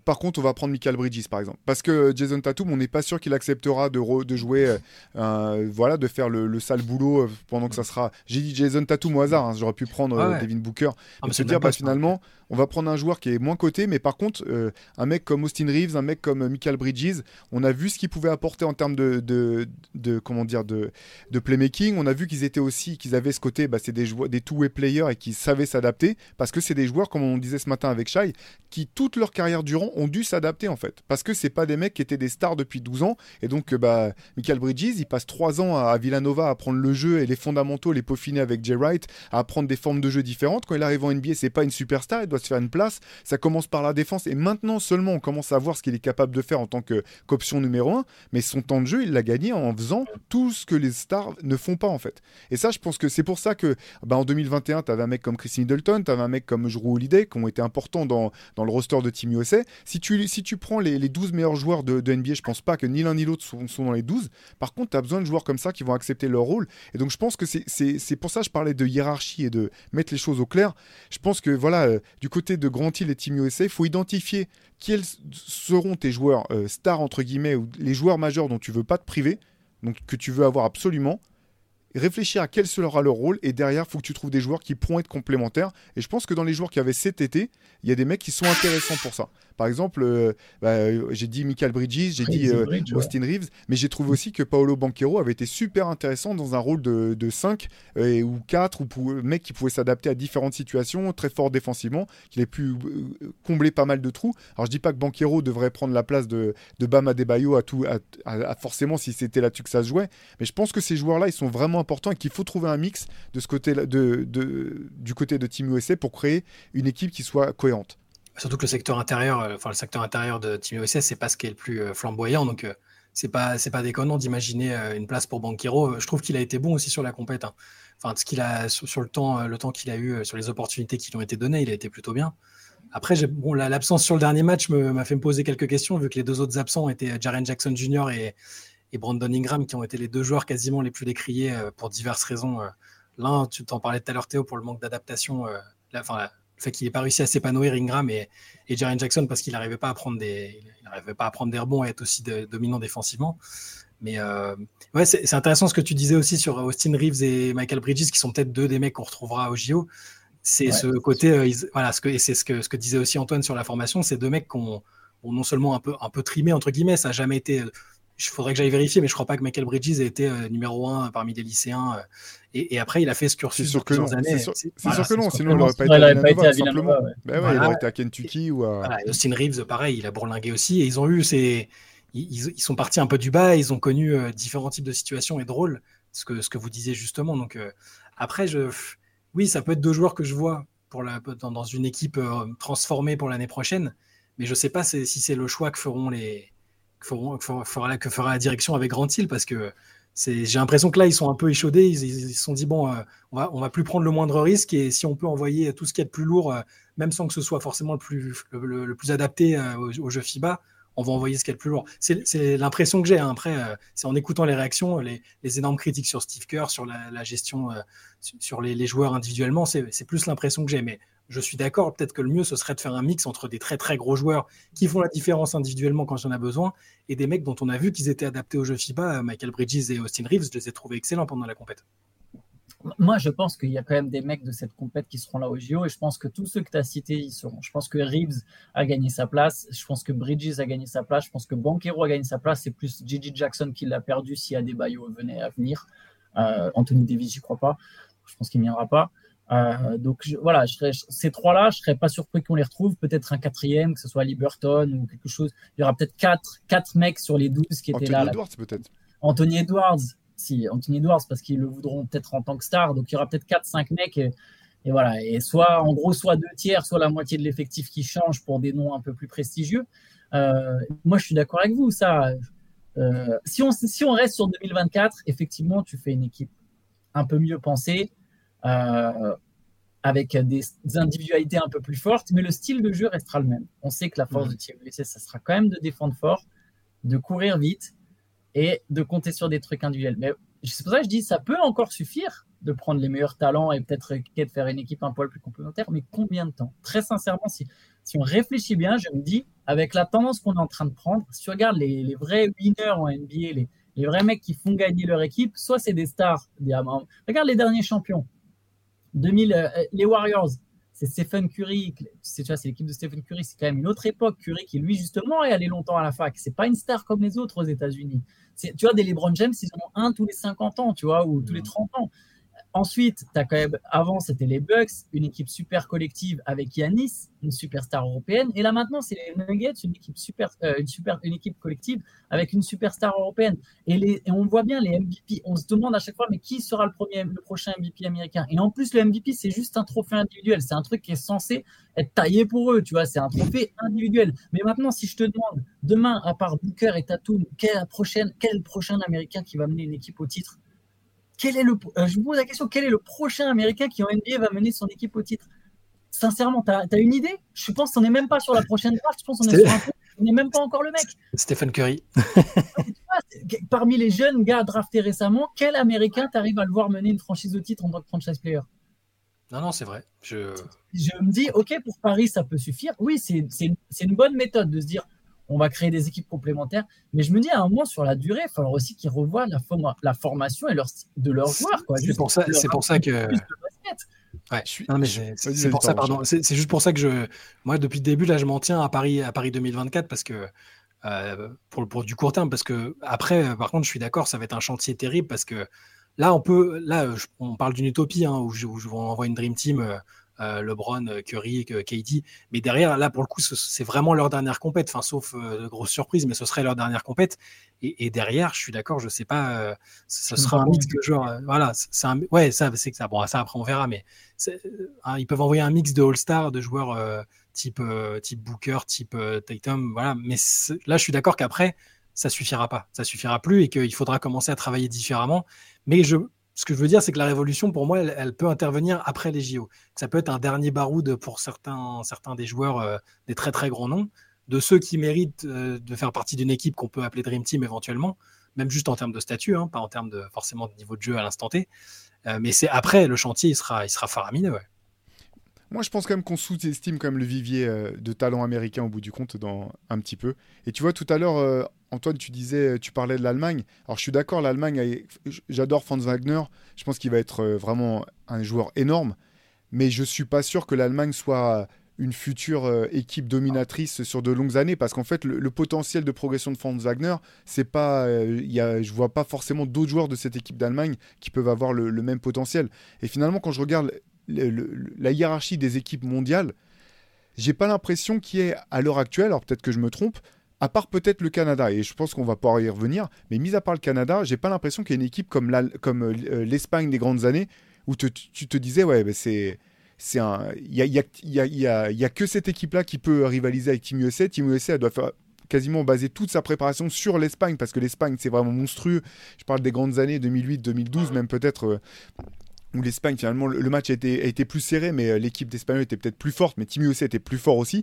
par contre, on va prendre Michael Bridges par exemple. Parce que Jason Tatum, on n'est pas sûr qu'il acceptera de, de jouer, euh, voilà, de faire le, sale boulot pendant que ça sera. J'ai dit Jason Tatum au hasard, hein, j'aurais pu prendre Devin Booker. Ah, et se dire, bah, finalement, on va prendre un joueur qui est moins coté, mais par contre, euh, un mec comme Austin Reeves, un mec comme Michael Bridges, on a vu ce qu'il pouvait apporter en termes de, de, comment dire, de, de playmaking. On a vu qu'ils étaient aussi, qu'ils avaient ce côté, bah, c'est des, des two-way players et qui savaient s'adapter, parce que c'est des joueurs, comme on disait ce matin avec Shai, qui toute leur carrière durant ont dû s'adapter en fait. Parce que c'est pas des mecs qui étaient des stars depuis 12 ans. Et donc, bah, Michael Bridges, il passe 3 ans à Villanova à apprendre le jeu et les fondamentaux, les peaufiner avec Jay Wright, à apprendre des formes de jeu différentes. Quand il arrive en NBA, c'est pas une superstar, il doit se faire une place. Ça commence par la défense. Et maintenant seulement, on commence à voir ce qu'il est capable de faire en tant qu'option numéro 1. Mais son temps de jeu, il l'a gagné en faisant tout ce que les stars ne font pas en fait. Et ça, je pense que c'est pour ça que bah, en 2021, tu avais un mec comme Chris Middleton, tu avais un mec comme Drew Holiday qui ont été importants dans, dans le roster de Team USA. Si tu, si tu prends les, les 12 meilleurs joueurs de, NBA, je pense pas que ni l'un ni l'autre sont, sont, dans les 12. Par contre, tu as besoin de joueurs comme ça qui vont accepter leur rôle. Et donc, je pense que c'est pour ça que je parlais de hiérarchie et de mettre les choses au clair. Je pense que voilà, euh, du côté de Grand Hill et Team USA, il faut identifier quels seront tes joueurs euh, stars, entre guillemets, ou les joueurs majeurs dont tu veux pas te priver, donc que tu veux avoir absolument réfléchir à quel sera leur rôle et derrière, il faut que tu trouves des joueurs qui pourront être complémentaires. Et je pense que dans les joueurs qui avaient cet été, il y a des mecs qui sont intéressants pour ça. Par exemple, euh, bah, j'ai dit Michael Bridges, j'ai dit euh, Austin Reeves, mais j'ai trouvé aussi que Paolo Banquero avait été super intéressant dans un rôle de, de 5 euh, ou 4 ou mec qui pouvait s'adapter à différentes situations, très fort défensivement, qu'il ait pu euh, combler pas mal de trous. Alors je dis pas que Banquero devrait prendre la place de, de Bam Adebayo à tout, à, à, à forcément si c'était là-dessus que ça se jouait, mais je pense que ces joueurs-là, ils sont vraiment importants et qu'il faut trouver un mix de ce côté de, de, du côté de Team USA pour créer une équipe qui soit cohérente. Surtout que le secteur intérieur, euh, enfin le secteur intérieur de Team USA, c'est pas ce qui est le plus euh, flamboyant, donc euh, c'est pas c'est pas déconnant d'imaginer une place pour Banquero. Je trouve qu'il a été bon aussi sur la compète. Hein. Enfin, ce qu'il a sur, le temps, le temps qu'il a eu, sur les opportunités qui lui ont été données, il a été plutôt bien. Après, bon, l'absence sur le dernier match m'a fait me poser quelques questions, vu que les deux autres absents étaient Jaren Jackson Jr. et, Brandon Ingram, qui ont été les deux joueurs quasiment les plus décriés pour diverses raisons. L'un, tu t'en parlais tout à l'heure, Théo, pour le manque d'adaptation, fait qu'il n'ait pas réussi à s'épanouir Ingram et, et Jaren Jackson parce qu'il n'arrivait pas à prendre des, il n'arrivait pas à prendre des rebonds et être aussi de, dominant défensivement. Mais euh, ouais, c'est intéressant ce que tu disais aussi sur Austin Reeves et Michael Bridges, qui sont peut-être deux des mecs qu'on retrouvera au JO. C'est ouais. ce côté, euh, ils, voilà, ce que, et c'est ce que, ce que disait aussi Antoine sur la formation, c'est deux mecs qu'on ont non seulement un peu, un peu trimé entre guillemets, ça n'a jamais été il faudrait que j'aille vérifier, mais je crois pas que Michael Bridges ait été euh, numéro un parmi les lycéens. Euh, et, et, après, il a fait ce cursus sur plusieurs années. C'est sûr, voilà, sûr, que non, sinon il n'aurait pas, ouais, pas, été à Villanova. Ouais. Ben ouais, voilà. Il aurait été à Kentucky ou à. Voilà, Austin Reeves, pareil, il a bourlingué aussi. Et ils ont eu ces. Ils, ils, sont partis un peu du bas, ils ont connu euh, différents types de situations et de rôles, ce que, ce que vous disiez justement. Donc, euh, après, je, oui, ça peut être deux joueurs que je vois pour la, dans, dans une équipe euh, transformée pour l'année prochaine, mais je ne sais pas si c'est le choix que feront les, que, que, fera, la direction avec Grand Hill parce que j'ai l'impression que là ils sont un peu échaudés ils, se sont dit bon euh, on va va plus prendre le moindre risque et si on peut envoyer tout ce qui est de plus lourd euh, même sans que ce soit forcément le plus adapté euh, au, jeu FIBA on va envoyer ce qui est le plus lourd c'est l'impression que j'ai hein. après c'est en écoutant les réactions les, énormes critiques sur Steve Kerr sur la, gestion sur les, les, joueurs individuellement c'est plus l'impression que j'ai mais je suis d'accord, peut-être que le mieux, ce serait de faire un mix entre des très très gros joueurs qui font la différence individuellement quand il y a besoin, et des mecs dont on a vu qu'ils étaient adaptés au jeu FIBA, Michael Bridges et Austin Reeves, je les ai trouvés excellents pendant la compète. Moi, je pense qu'il y a quand même des mecs de cette compète qui seront là au JO, et je pense que tous ceux que tu as cités y seront. Je pense que Reeves a gagné sa place, je pense que Bridges a gagné sa place, je pense que Banquero a gagné sa place, c'est plus Gigi Jackson qui l'a perdu si Adebayo venait à venir. Euh, Anthony Davis, j'y crois pas. Je pense qu'il n'y viendra pas. Euh, donc je, voilà, je serais, ces trois-là, je serais pas surpris qu'on les retrouve. Peut-être un quatrième, que ce soit Liberton ou quelque chose. Il y aura peut-être quatre, quatre mecs sur les douze qui étaient Anthony là. Anthony Edwards peut-être. Anthony Edwards, si Anthony Edwards parce qu'ils le voudront peut-être en tant que star. Donc il y aura peut-être quatre, cinq mecs. Et, et, voilà. Et soit en gros, soit deux tiers, soit la moitié de l'effectif qui change pour des noms un peu plus prestigieux. Euh, moi, je suis d'accord avec vous. Ça, euh, si on si on reste sur 2024, effectivement, tu fais une équipe un peu mieux pensée avec des, des, individualités un peu plus fortes, mais le style de jeu restera le même. On sait que la force mmh. de Team USA, ça sera quand même de défendre fort, de courir vite et de compter sur des trucs individuels. Mais c'est pour ça que je dis, ça peut encore suffire de prendre les meilleurs talents et peut-être de faire une équipe un poil plus complémentaire, mais combien de temps? Très sincèrement, si, si on réfléchit bien, je me dis, avec la tendance qu'on est en train de prendre, si tu regardes les, les vrais winners en NBA, les, les vrais mecs qui font gagner leur équipe, soit c'est des stars. Regarde les derniers champions. 2000, euh, les Warriors, c'est Stephen Curry. C'est l'équipe de Stephen Curry, c'est quand même une autre époque. Curry qui lui justement est allé longtemps à la fac. C'est pas une star comme les autres aux États-Unis. Tu vois, des LeBron James, ils en ont un tous les 50 ans, tu vois, ou tous les 30 ans. Ensuite, as quand même, avant, c'était les Bucks, une équipe super collective avec Yanis, une superstar européenne. Et là, maintenant, c'est les Nuggets, une équipe, super, euh, une, super, une équipe collective avec une superstar européenne. Et, les, et, on voit bien les MVP. On se demande à chaque fois, mais qui sera le, premier, le prochain MVP américain? Et en plus, le MVP, c'est juste un trophée individuel. C'est un truc qui est censé être taillé pour eux, tu vois. C'est un trophée individuel. Mais maintenant, si je te demande, demain, à part Booker et Tatum, quel, prochaine, quel prochain américain qui va mener une équipe au titre? Quel est le, euh, je vous pose la question, quel est le prochain Américain qui en NBA va mener son équipe au titre? Sincèrement, tu as, une idée? Je pense qu'on n'est même pas sur la prochaine draft, je pense qu'on est sur un on n'est même pas encore le mec. Stephen Curry. Parmi les jeunes gars draftés récemment, quel Américain t'arrive à le voir mener une franchise au titre en tant que franchise player? Non, non, c'est vrai. Je... je me dis, ok, pour Paris, ça peut suffire. Oui, c'est une bonne méthode de se dire, on va créer des équipes complémentaires. Mais je me dis à un moment, sur la durée, il va falloir aussi qu'ils revoient la, la, formation et leur, de leurs joueurs. C'est pour ça, c'est pour ça que. Ouais, c'est pour ça, pardon. C'est juste pour ça que je, moi, depuis le début, là, je m'en tiens à Paris, à Paris 2024 parce que euh, pour, pour du court terme, parce que après, par contre, je suis d'accord, ça va être un chantier terrible parce que là, on peut, là, on parle d'une utopie hein, où, je, où je vous envoie une dream team. Euh, euh, LeBron, euh, Curry, KD. Mais derrière, là, pour le coup, c'est vraiment leur dernière compète, enfin, sauf euh, de grosses surprises, mais ce serait leur dernière compète. Et, derrière, je suis d'accord, je sais pas, ce sera un mix de joueurs. voilà, c'est un, ouais, ça, c'est que ça. Bon, ça après on verra, mais hein, ils peuvent envoyer un mix de All-Star, de joueurs type, type Booker, type Tatum, voilà. Mais là, je suis d'accord qu'après, ça suffira pas, ça suffira plus et qu'il faudra commencer à travailler différemment. Mais je, ce que je veux dire, c'est que la révolution, pour moi, elle, peut intervenir après les JO. Ça peut être un dernier baroud pour certains, certains des joueurs, euh, des très très grands noms, de ceux qui méritent euh, de faire partie d'une équipe qu'on peut appeler Dream Team éventuellement, même juste en termes de statut, hein, pas en termes de forcément de niveau de jeu à l'instant T. Euh, mais c'est après le chantier, il sera, il sera faramineux. Moi, je pense quand même qu'on sous-estime quand même le vivier de talent américain au bout du compte dans un petit peu. Et tu vois, tout à l'heure, Antoine, tu disais, tu parlais de l'Allemagne. Alors, je suis d'accord, l'Allemagne, j'adore Franz Wagner. Je pense qu'il va être euh, vraiment un joueur énorme. Mais je suis pas sûr que l'Allemagne soit une future euh, équipe dominatrice sur de longues années parce qu'en fait le, potentiel de progression de Franz Wagner c'est pas euh, y a, je vois pas forcément d'autres joueurs de cette équipe d'Allemagne qui peuvent avoir le, même potentiel et finalement quand je regarde la hiérarchie des équipes mondiales j'ai pas l'impression qu'il y ait à l'heure actuelle alors peut-être que je me trompe à part peut-être le Canada, et je pense qu'on va pouvoir y revenir, mais mis à part le Canada, j'ai pas l'impression qu'il y ait une équipe comme euh, l'Espagne des grandes années où tu te disais, ouais, c'est. Il y a, que cette équipe-là qui peut rivaliser avec Team USA. Team USA, elle doit faire quasiment baser toute sa préparation sur l'Espagne parce que l'Espagne, c'est vraiment monstrueux. Je parle des grandes années 2008, 2012, même peut-être. Euh, où l'Espagne, finalement, le, match a été, plus serré, mais euh, l'équipe d'Espagne était peut-être plus forte, mais Team USA était plus fort aussi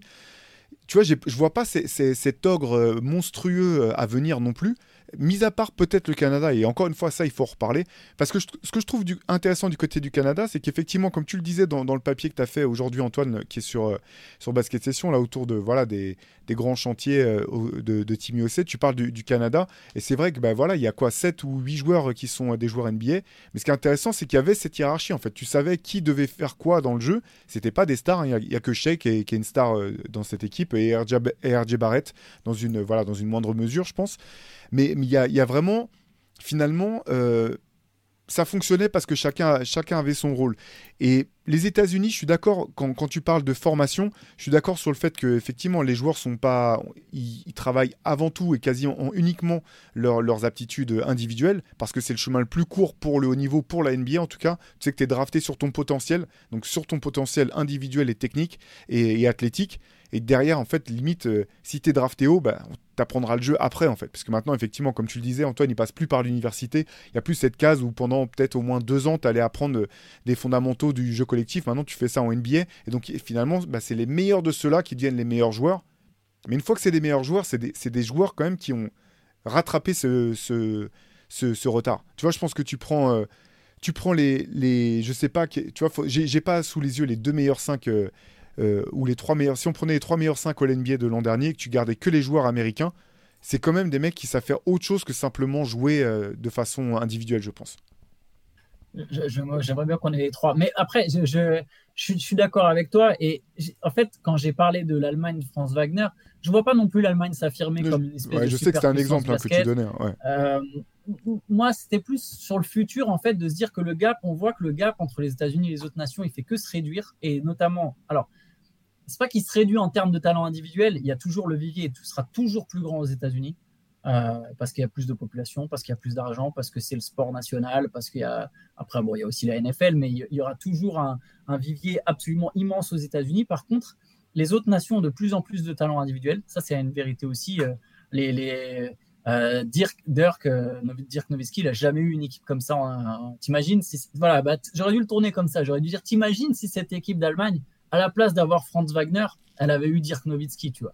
tu vois, je vois pas cet ogre euh, monstrueux euh, à venir non plus. Mis à part peut-être le Canada, et encore une fois, ça, il faut en reparler. Parce que ce que je trouve intéressant du côté du Canada, c'est qu'effectivement, comme tu le disais dans, le papier que tu as fait aujourd'hui, Antoine, qui est sur, euh, sur Basket Session, là, autour de, voilà, des, des grands chantiers euh, de, de Team USA, tu parles du, Canada, et c'est vrai que, bah, voilà, il y a quoi, 7 ou 8 joueurs qui sont euh, des joueurs NBA. Mais ce qui est intéressant, c'est qu'il y avait cette hiérarchie, en fait. Tu savais qui devait faire quoi dans le jeu. C'était pas des stars, hein. il n'y a, que Shake qui est, une star dans cette équipe, et RJ, Barrett dans une, voilà, dans une moindre mesure, je pense. Mais il y a, vraiment, finalement, euh, ça fonctionnait parce que chacun, chacun avait son rôle. Et les États-Unis, je suis d'accord, quand, quand, tu parles de formation, je suis d'accord sur le fait que effectivement les joueurs sont pas. Ils, travaillent avant tout et quasiment uniquement leurs aptitudes individuelles, parce que c'est le chemin le plus court pour le haut niveau, pour la NBA en tout cas. Tu sais que tu es drafté sur ton potentiel, donc sur ton potentiel individuel et technique et, et athlétique. Et derrière, en fait, limite, euh, si tu es drafté haut, bah, tu apprendras le jeu après, en fait. Parce que maintenant, effectivement, comme tu le disais, Antoine, il passe plus par l'université. Il n'y a plus cette case où pendant peut-être au moins deux ans, tu allais apprendre euh, des fondamentaux du jeu collectif. Maintenant, tu fais ça en NBA. Et donc, finalement, bah, c'est les meilleurs de ceux-là qui deviennent les meilleurs joueurs. Mais une fois que c'est des meilleurs joueurs, c'est des, joueurs quand même qui ont rattrapé ce, retard. Tu vois, je pense que tu prends... Euh, tu prends les, les, je sais pas, tu vois, j'ai pas sous les yeux les deux meilleurs 5 euh, ou les trois meilleurs. Si on prenait les trois meilleurs 5 All NBA de l'an dernier et que tu gardais que les joueurs américains, c'est quand même des mecs qui savent faire autre chose que simplement jouer euh, de façon individuelle, je pense. J'aimerais bien qu'on ait les trois. Mais après, je, je, je suis d'accord avec toi. Et en fait, quand j'ai parlé de l'Allemagne de Franz Wagner, je vois pas non plus l'Allemagne s'affirmer comme une espèce ouais, de Je sais que c'est un exemple hein, que tu donnais. Ouais. Euh, moi, c'était plus sur le futur, en fait, de se dire que le gap, on voit que le gap entre les États-Unis et les autres nations, il fait que se réduire. Et notamment, alors, c'est pas qu'il se réduit en termes de talent individuel, il y a toujours le vivier et tout sera toujours plus grand aux États-Unis. Euh, parce qu'il y a plus de population, parce qu'il y a plus d'argent, parce que c'est le sport national, parce qu'il y a après bon il y a aussi la NFL, mais il y aura toujours un, vivier absolument immense aux États-Unis. Par contre, les autres nations ont de plus en plus de talents individuels. Ça c'est une vérité aussi. Euh, euh, Dirk, Dirk, euh, Nowitzki, il a jamais eu une équipe comme ça. T'imagines si voilà, bah, j'aurais dû le tourner comme ça. J'aurais dû dire, t'imagines si cette équipe d'Allemagne, à la place d'avoir Franz Wagner, elle avait eu Dirk Nowitzki, tu vois.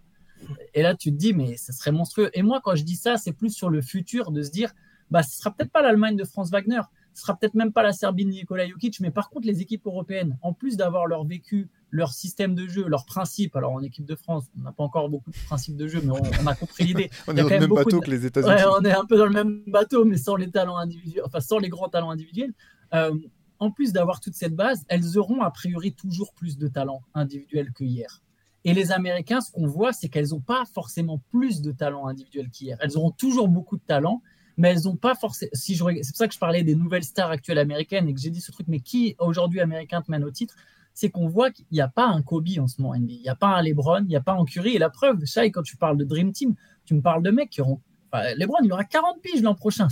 Et là, tu te dis, mais ça serait monstrueux. Et moi, quand je dis ça, c'est plus sur le futur de se dire, bah, ce sera peut-être pas l'Allemagne de Franz Wagner, ce sera peut-être même pas la Serbie de Nikola Jokic, mais par contre, les équipes européennes, en plus d'avoir leur vécu, leur système de jeu, leurs principes, alors en équipe de France, on n'a pas encore beaucoup de principes de jeu, mais on, a compris l'idée. on est dans le même bateau que les États-Unis. Ouais, on est un peu dans le même bateau, mais sans les talents individuels, enfin sans les grands talents individuels. Euh, en plus d'avoir toute cette base, elles auront a priori toujours plus de talents individuels que hier. Et les Américains, ce qu'on voit, c'est qu'elles n'ont pas forcément plus de talent individuel qu'hier. Elles auront toujours beaucoup de talent, mais elles n'ont pas forcément. Si c'est pour ça que je parlais des nouvelles stars actuelles américaines et que j'ai dit ce truc, mais qui aujourd'hui américain te mène au titre C'est qu'on voit qu'il n'y a pas un Kobe en ce moment NBA. Il n'y a pas un LeBron, il n'y a pas un Curry. Et la preuve, Shai, quand tu parles de Dream Team, tu me parles de mecs qui auront Lebron, il aura 40 piges l'an prochain.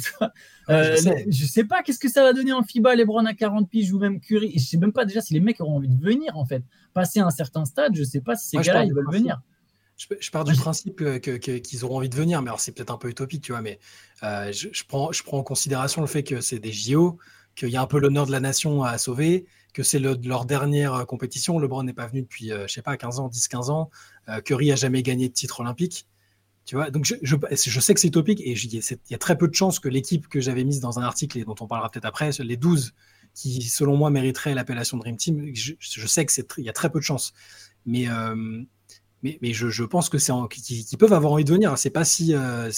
Euh, je, sais. pas qu'est-ce que ça va donner en FIBA, Lebron à 40 piges ou même Curry? je sais même pas déjà si les mecs auront envie de venir en fait. Passer à un certain stade, je sais pas si ces gars-là ils veulent venir. Je, pars du principe qu'ils auront envie de venir, mais alors c'est peut-être un peu utopique, tu vois, mais euh, je, prends, je prends en considération le fait que c'est des JO, qu'il y a un peu l'honneur de la nation à sauver, que c'est leur dernière euh, compétition. LeBron n'est pas venu depuis, je sais pas, 15 ans, 10-15 ans. Curry a jamais gagné de titre olympique. Tu vois, donc je, je, je, sais que c'est utopique et il y a très peu de chances que l'équipe que j'avais mise dans un article et dont on parlera peut-être après, les 12 qui, selon moi, mériteraient l'appellation Dream Team, je, je sais que c'est il y a très peu de chances. Mais, euh, mais, mais je, pense qu'ils peuvent avoir envie de venir. C'est pas si euh,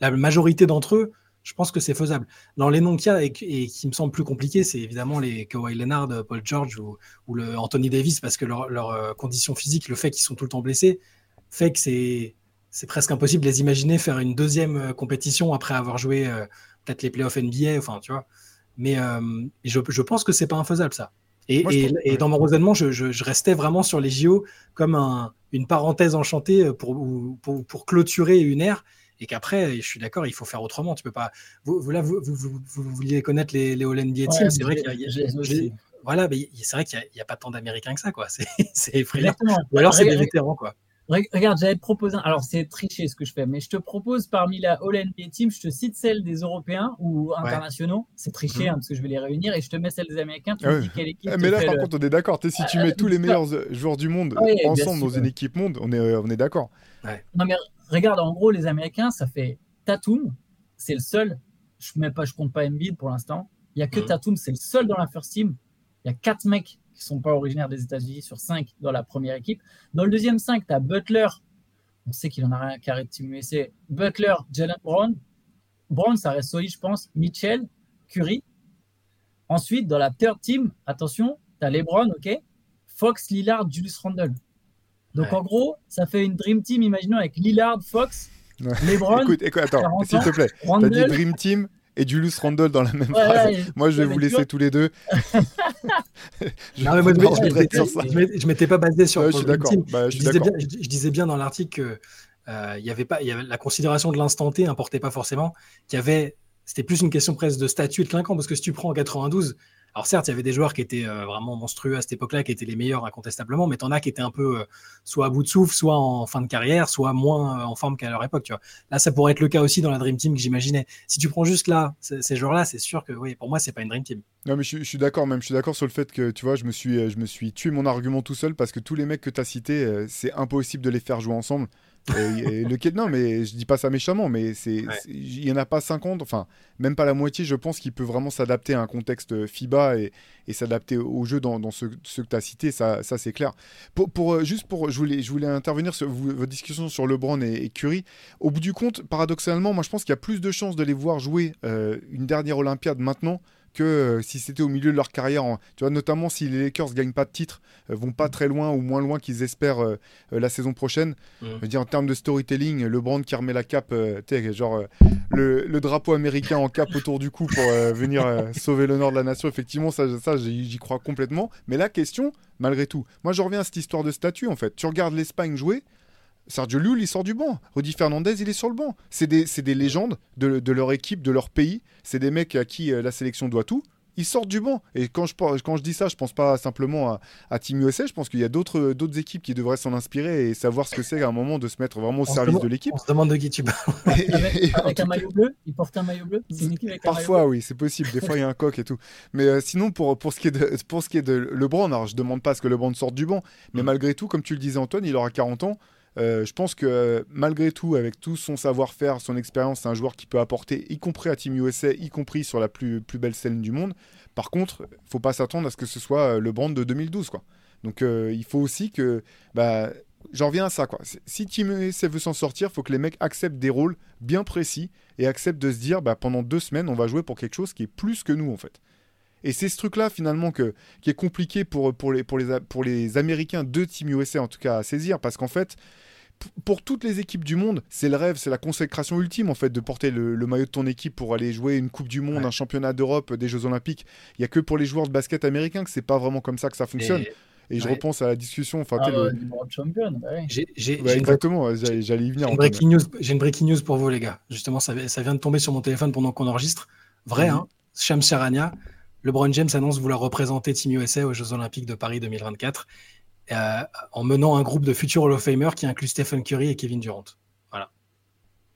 la majorité d'entre eux, je pense que c'est faisable. Dans les noms qu'il y a et, qui me semblent plus compliqués, c'est évidemment les Kawhi Leonard, Paul George ou, le Anthony Davis parce que leur, leur euh, condition physique, le fait qu'ils sont tout le temps blessés, fait que c'est c'est presque impossible de les imaginer faire une deuxième euh, compétition après avoir joué euh, peut-être les playoffs NBA, enfin, tu vois. Mais euh, je, je, pense que c'est pas infaisable, ça. Et, et, dans mon raisonnement, je, je, restais vraiment sur les JO comme un, une parenthèse enchantée pour, pour, pour clôturer une ère et qu'après, je suis d'accord, il faut faire autrement. Tu peux pas. Vous, vous là, vous, vous, vous, vouliez connaître les, les All NBA Teams. c'est vrai qu'il y a. Voilà, mais c'est vrai qu'il n'y a, a, pas tant d'Américains que ça, quoi. C'est effrayant. Ou alors c'est des vétérans, quoi. Regarde, j'allais te proposer. Alors, c'est tricher ce que je fais, mais je te propose parmi la All NBA Team, je te cite celle des Européens ou internationaux. C'est tricher mhm. hein, parce que je vais les réunir et je te mets celle des Américains. Tu ah me dis quelle équipe. Ah, mais là, par contre, on est d'accord. Si tu mets tous les meilleurs joueurs du monde ensemble dans une équipe monde, on est, on est d'accord. Non, mais regarde, en gros, les Américains, ça fait Tatum, c'est le seul. Je ne compte pas Embiid pour l'instant. Il n'y a que mhm. Tatum, c'est le seul dans la first team. Il y a quatre mecs qui sont pas originaires des États-Unis sur 5 dans la première équipe. Dans le deuxième 5, tu as Butler. On sait qu'il en a rien carré de Team USA. Butler, Jalen Brown. Brown, ça reste solide, je pense. Mitchell, Curry. Ensuite, dans la third team, attention, tu as LeBron, OK Fox, Lillard, Julius Randle. Donc en gros, ça fait une Dream Team, imaginons, avec Lillard, Fox, LeBron. écoute, écoute attends, s'il te plaît. Tu as dit Dream Team, et Julius Randle dans la même phrase. moi, je vais vous laisser tous les deux. je, non, moi, je m'étais pas basé sur. Ouais, je suis d'accord. Bah, je, je, disais bien dans l'article que euh, y avait pas, y avait, la considération de l'instant T importait pas forcément. Qu'il y avait, c'était plus une question presque de statut et de clinquant parce que si tu prends en 92, alors certes, il y avait des joueurs qui étaient euh, vraiment monstrueux à cette époque-là, qui étaient les meilleurs incontestablement, mais t'en as qui étaient un peu euh, soit à bout de souffle, soit en fin de carrière, soit moins euh, en forme qu'à leur époque. Tu vois. Là, ça pourrait être le cas aussi dans la Dream Team que j'imaginais. Si tu prends juste là ces joueurs-là, c'est sûr que oui, pour moi, c'est pas une Dream Team. Non, mais je, suis d'accord, même je suis d'accord sur le fait que tu vois, je me suis, je me suis tué mon argument tout seul parce que tous les mecs que tu as cités, c'est impossible de les faire jouer ensemble. Et, le non, mais je dis pas ça méchamment, mais c'est, il y en a pas 50, enfin même pas la moitié. Je pense qu'il peut vraiment s'adapter à un contexte FIBA et, et s'adapter au jeu dans, dans ce, ce, que tu as cité, ça, ça c'est clair. Pour, pour, euh, juste pour, je voulais, je voulais intervenir sur votre discussion sur LeBron et, et, Curry. Au bout du compte, paradoxalement, moi je pense qu'il y a plus de chances de les voir jouer euh, une dernière Olympiade maintenant que euh, si c'était au milieu de leur carrière. tu vois, notamment si les Lakers gagnent pas de titre, euh, vont pas très loin ou moins loin qu'ils espèrent euh, la saison prochaine. Mm. Je veux dire, en termes de storytelling, LeBron qui remet la cape, genre le, drapeau américain en cape autour du cou pour venir sauver l'honneur de la nation, effectivement, ça, ça j'y crois complètement. Mais la question, malgré tout, moi je reviens à cette histoire de statut en fait. Tu regardes l'Espagne jouer. Sergio Llull, il sort du banc. Rudy Fernandez, il est sur le banc. C'est des, des, légendes de, leur équipe, de leur pays. C'est des mecs à qui euh, la sélection doit tout. Ils sortent du banc. Et quand je, quand je dis ça, je pense pas simplement à, à Team USA. Je pense qu'il y a d'autres équipes qui devraient s'en inspirer et savoir ce que c'est à un moment de se mettre vraiment au service de l'équipe. On se demande de qui tu avec, un maillot bleu Il porte un maillot bleu Parfois, oui, c'est possible. Des fois, il y a un coq et tout. Mais euh, sinon, pour, pour, ce qui est de, pour ce qui est de LeBron, alors je demande pas à ce que LeBron sorte du banc. Mais mm. malgré tout, comme tu le disais, Antoine, il aura 40 ans. Euh, je pense que malgré tout, avec tout son savoir-faire, son expérience, c'est un joueur qui peut apporter, y compris à Team USA, y compris sur la plus, belle scène du monde. Par contre, faut pas s'attendre à ce que ce soit euh, le brand de 2012. Quoi. Donc euh, il faut aussi que... Bah, J'en reviens à ça. Quoi. Si Team USA veut s'en sortir, faut que les mecs acceptent des rôles bien précis et acceptent de se dire bah, pendant deux semaines, on va jouer pour quelque chose qui est plus que nous en fait. Et c'est ce truc-là, finalement, que, qui est compliqué pour, pour, les, pour, les, pour les Américains de Team USA, en tout cas, à saisir. Parce qu'en fait, pour toutes les équipes du monde, c'est le rêve, c'est la consécration ultime en fait de porter le, maillot de ton équipe pour aller jouer une Coupe du Monde, un championnat d'Europe, des Jeux Olympiques. Il y a que pour les joueurs de basket américains que c'est pas vraiment comme ça que ça fonctionne. Et, je repense à la discussion. Enfin, ah, le... champion. Bah exactement, j'allais y venir. J'ai une, breaking news, une breaking news pour vous les gars. Justement, ça, ça, vient de tomber sur mon téléphone pendant qu'on enregistre. Vrai, mhm. hein Shams Charania, LeBron James annonce vouloir représenter Team USA aux Jeux Olympiques de Paris 2024. Euh, en menant un groupe de futurs Hall of Famers qui inclut Stephen Curry et Kevin Durant. Voilà.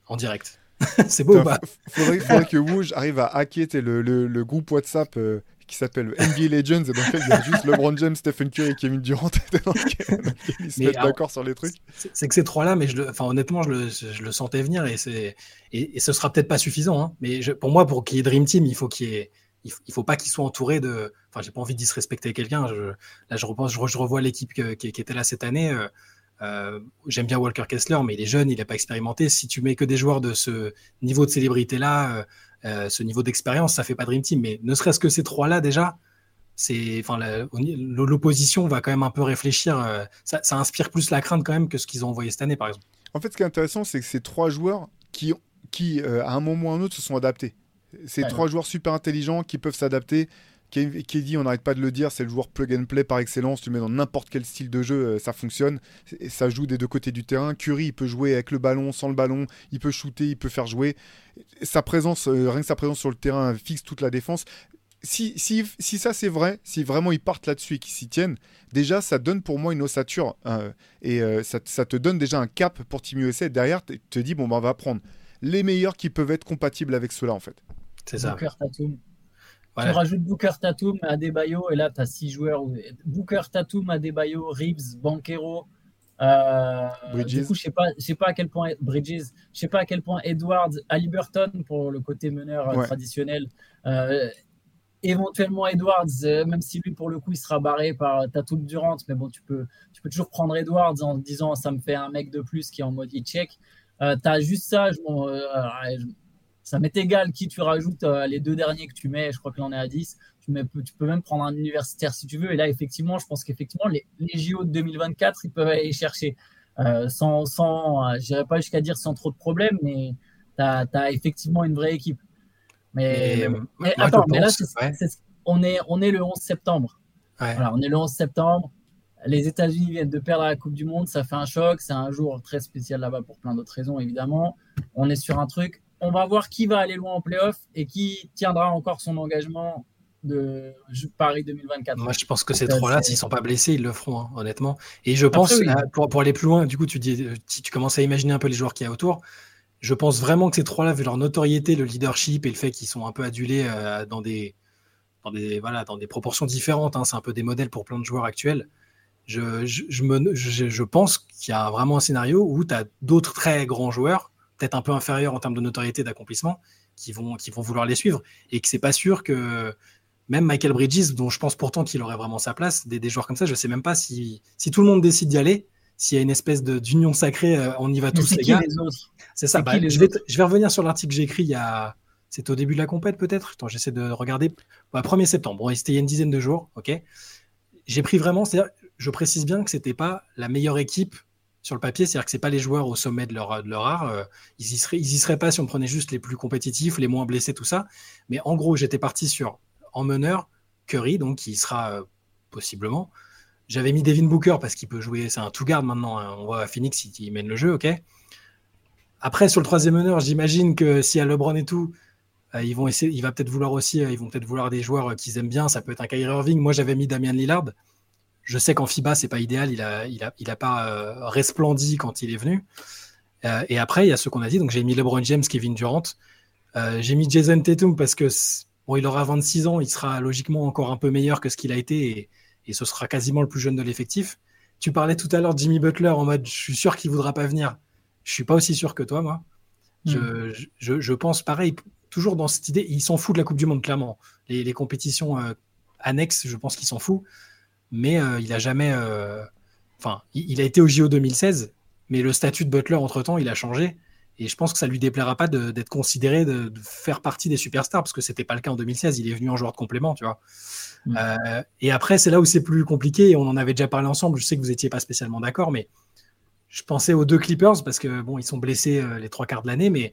En direct. c'est beau ou pas? faudrait, faudrait que Woj arrive à hacker le, le, groupe WhatsApp euh, qui s'appelle NBA Legends et dans lequel il y a juste LeBron James, Stephen Curry et Kevin Durant ils se mettent d'accord sur les trucs. C'est que ces trois-là, mais je le, enfin, honnêtement, je le, je le sentais venir et, et, et ce sera peut-être pas suffisant. Hein, mais pour moi, pour qu'il y ait Dream Team, il faut qu'il y ait il, ne faut pas qu'il soit entouré de. Enfin, j'ai pas envie de disrespecter quelqu'un. là, je repense, je, revois l'équipe qui, était là cette année. Euh, euh, j'aime bien Walker Kessler, mais il est jeune, il n'a pas expérimenté. Si tu mets que des joueurs de ce niveau de célébrité-là, euh, ce niveau d'expérience, ça fait pas Dream Team. Mais ne serait-ce que ces trois-là, déjà, c'est, enfin, l'opposition va quand même un peu réfléchir. Ça, inspire plus la crainte quand même que ce qu'ils ont envoyé cette année, par exemple. En fait, ce qui est intéressant, c'est que ces trois joueurs qui, qui à un moment ou un autre, se sont adaptés. C'est trois joueurs super intelligents qui peuvent s'adapter. dit, on n'arrête pas de le dire, c'est le joueur plug and play par excellence. Tu le mets dans n'importe quel style de jeu, euh, ça fonctionne. Et ça joue des deux côtés du terrain. Curry, il peut jouer avec le ballon, sans le ballon. Il peut shooter, il peut faire jouer. Sa présence, euh, rien que sa présence sur le terrain fixe toute la défense. Si, si, si ça c'est vrai, si vraiment ils partent là-dessus et qu'ils s'y tiennent, déjà ça donne pour moi une ossature hein, et euh, ça, ça, te donne déjà un cap pour Team USA. Derrière, tu te dis, bon, bah, on va prendre les meilleurs qui peuvent être compatibles avec cela en fait. C'est ça. Booker Tatum. Tu rajoutes Booker Tatum, Adebayo, et là, tu as six joueurs. Booker Tatum, Adebayo, Reeves, Banquero. Euh, Bridges. Du coup, je sais pas, sais pas à quel point Bridges, je sais pas à quel point Edwards, Burton pour le côté meneur euh, traditionnel. Euh, éventuellement Edwards, même si lui pour le coup il sera barré par Tatum Durant, mais bon, tu peux, tu peux toujours prendre Edwards en disant ça me fait un mec de plus qui est en mode e-check. tu as juste ça, je, ça m'est égal qui tu rajoutes euh, les deux derniers que tu mets, je crois que l'on est à 10. Tu, mets, tu peux même prendre un universitaire si tu veux. Et là, effectivement, je pense qu'effectivement, les, les, JO de 2024, ils peuvent aller chercher euh, sans, sans euh, je n'irai pas jusqu'à dire sans trop de problèmes, mais tu as, effectivement une vraie équipe. Mais, attends, mais là, on, est, on est le 11 septembre. Voilà, on est le 11 septembre. Les États-Unis viennent de perdre la Coupe du Monde, ça fait un choc. C'est un jour très spécial là-bas pour plein d'autres raisons, évidemment. On est sur un truc on va voir qui va aller loin en playoff et qui tiendra encore son engagement de Paris 2024. Moi, je pense que ces trois-là, s'ils ne sont pas blessés, ils le feront, hein, honnêtement. Et je pense, pour, aller plus loin, du coup, tu, dis, si tu commences à imaginer un peu les joueurs qu'il y a autour, je pense vraiment que ces trois-là, vu leur notoriété, le leadership et le fait qu'ils sont un peu adulés euh, dans, des, des, voilà, dans des proportions différentes, hein, c'est un peu des modèles pour plein de joueurs actuels. Je, je, me, je pense qu'il y a vraiment un scénario où tu as d'autres très grands joueurs peut-être un peu inférieurs en termes de notoriété d'accomplissement qui vont, qui vont vouloir les suivre et que c'est pas sûr que même Michael Bridges, dont je pense pourtant qu'il aurait vraiment sa place, des, joueurs comme ça, je sais même pas si, si tout le monde décide d'y aller, s'il y a une espèce d'union sacrée, euh, on y va tous les gars. C'est ça. Bah, je, vais, je vais revenir sur l'article que j'ai écrit il y a C'était au début de la compète peut-être? Attends, j'essaie de regarder. 1er septembre, bon, c'était il y a une dizaine de jours, ok? J'ai pris vraiment, c'est-à-dire, je précise bien que c'était pas la meilleure équipe sur le papier, c'est-à-dire que c'est pas les joueurs au sommet de leur, de leur art. Euh, ils, y seraient, ils y seraient pas si on prenait juste les plus compétitifs, les moins blessés, tout ça. Mais en gros, j'étais parti sur en meneur Curry, donc qui sera euh, possiblement. J'avais mis Devin Booker parce qu'il peut jouer, c'est un tout garde maintenant. Hein. On voit à Phoenix il mène le jeu, ok. Après, sur le troisième meneur, j'imagine que s'il y a LeBron et tout, euh, ils vont essayer, il va peut-être vouloir aussi, ils vont peut-être vouloir des joueurs qu'ils aiment bien. Ça peut être un Kyrie Irving. Moi, j'avais mis Damian Lillard. Je sais qu'en FIBA, c'est pas idéal. Il a, il a, il a pas resplendi quand il est venu. et après, il y a ce qu'on a dit. Donc, j'ai mis LeBron James, Kevin Durant. j'ai mis Jason Tatum parce que bon, il aura 26 ans. Il sera logiquement encore un peu meilleur que ce qu'il a été et, et, ce sera quasiment le plus jeune de l'effectif. Tu parlais tout à l'heure de Jimmy Butler en mode, je suis sûr qu'il voudra pas venir. Je suis pas aussi sûr que toi, moi. Je, hmm. je, je, pense pareil, toujours dans cette idée. Il s'en fout de la Coupe du Monde, clairement. Les, les compétitions euh, annexes, je pense qu'il s'en fout. Mais euh, il a jamais. Euh, enfin, il, a été au JO 2016, mais le statut de Butler, entre-temps, il a changé. Et je pense que ça lui déplaira pas d'être considéré, de, de, faire partie des superstars, parce que c'était pas le cas en 2016. Il est venu en joueur de complément, tu vois. Hmm. et après, c'est là où c'est plus compliqué. Et on en avait déjà parlé ensemble. Je sais que vous étiez pas spécialement d'accord, mais je pensais aux deux Clippers parce que bon, ils sont blessés euh, les trois quarts de l'année, mais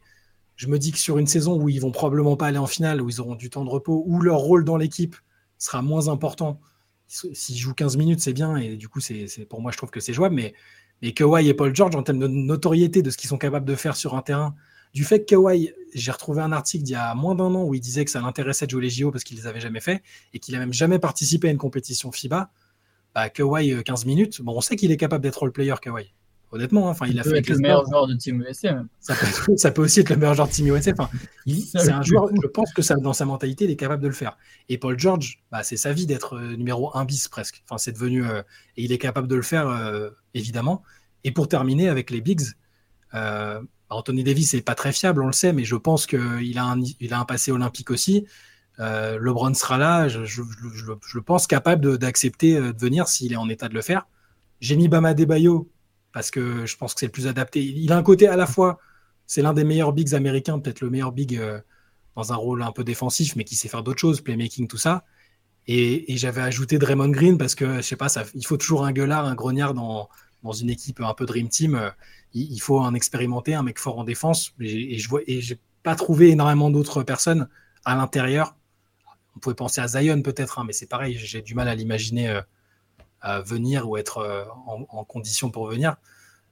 je me dis que sur une saison où ils vont probablement pas aller en finale, où ils auront du temps de repos, où leur rôle dans l'équipe sera moins important. S'ils jouent 15 minutes, c'est bien, et du coup, c'est pour moi, je trouve que c'est jouable. Mais, mais Kawhi et Paul George, en termes de notoriété de ce qu'ils sont capables de faire sur un terrain, du fait que Kawhi, j'ai retrouvé un article d'il y a moins d'un an où il disait que ça l'intéressait de jouer les JO parce qu'il les avait jamais fait et qu'il a même jamais participé à une compétition FIBA. Bah, Kawhi, 15 minutes, bon, on sait qu'il est capable d'être role-player, Kawhi honnêtement. Hein. Enfin, il, a fait être le meilleur joueur de Team USA. Ça, peut, ça, peut, aussi être le meilleur joueur de Team USA. Enfin, c'est un joueur, je pense que ça, dans sa mentalité, il est capable de le faire. Et Paul George, bah, c'est sa vie d'être euh, numéro 1 bis presque. Enfin, c'est devenu. Euh, et il est capable de le faire, euh, évidemment. Et pour terminer avec les Bigs, bah, Anthony Davis n'est pas très fiable, on le sait, mais je pense qu'il a, un, il a un passé olympique aussi. LeBron sera là, je, je, je, je pense capable d'accepter de, de, venir s'il est en état de le faire. J'ai mis Bama Debayo parce que je pense que c'est le plus adapté. Il a un côté à la fois, c'est l'un des meilleurs bigs américains, peut-être le meilleur big euh, dans un rôle un peu défensif, mais qui sait faire d'autres choses, playmaking, tout ça. Et, j'avais ajouté Draymond Green parce que, je sais pas, il faut toujours un gueulard, un grognard dans, dans une équipe un peu Dream Team. Euh, il, faut un expérimenté, un mec fort en défense. Et, je vois, pas trouvé énormément d'autres personnes à l'intérieur. On pouvait penser à Zion peut-être, hein, mais c'est pareil, j'ai du mal à l'imaginer. Euh, venir ou être euh, en, condition pour venir.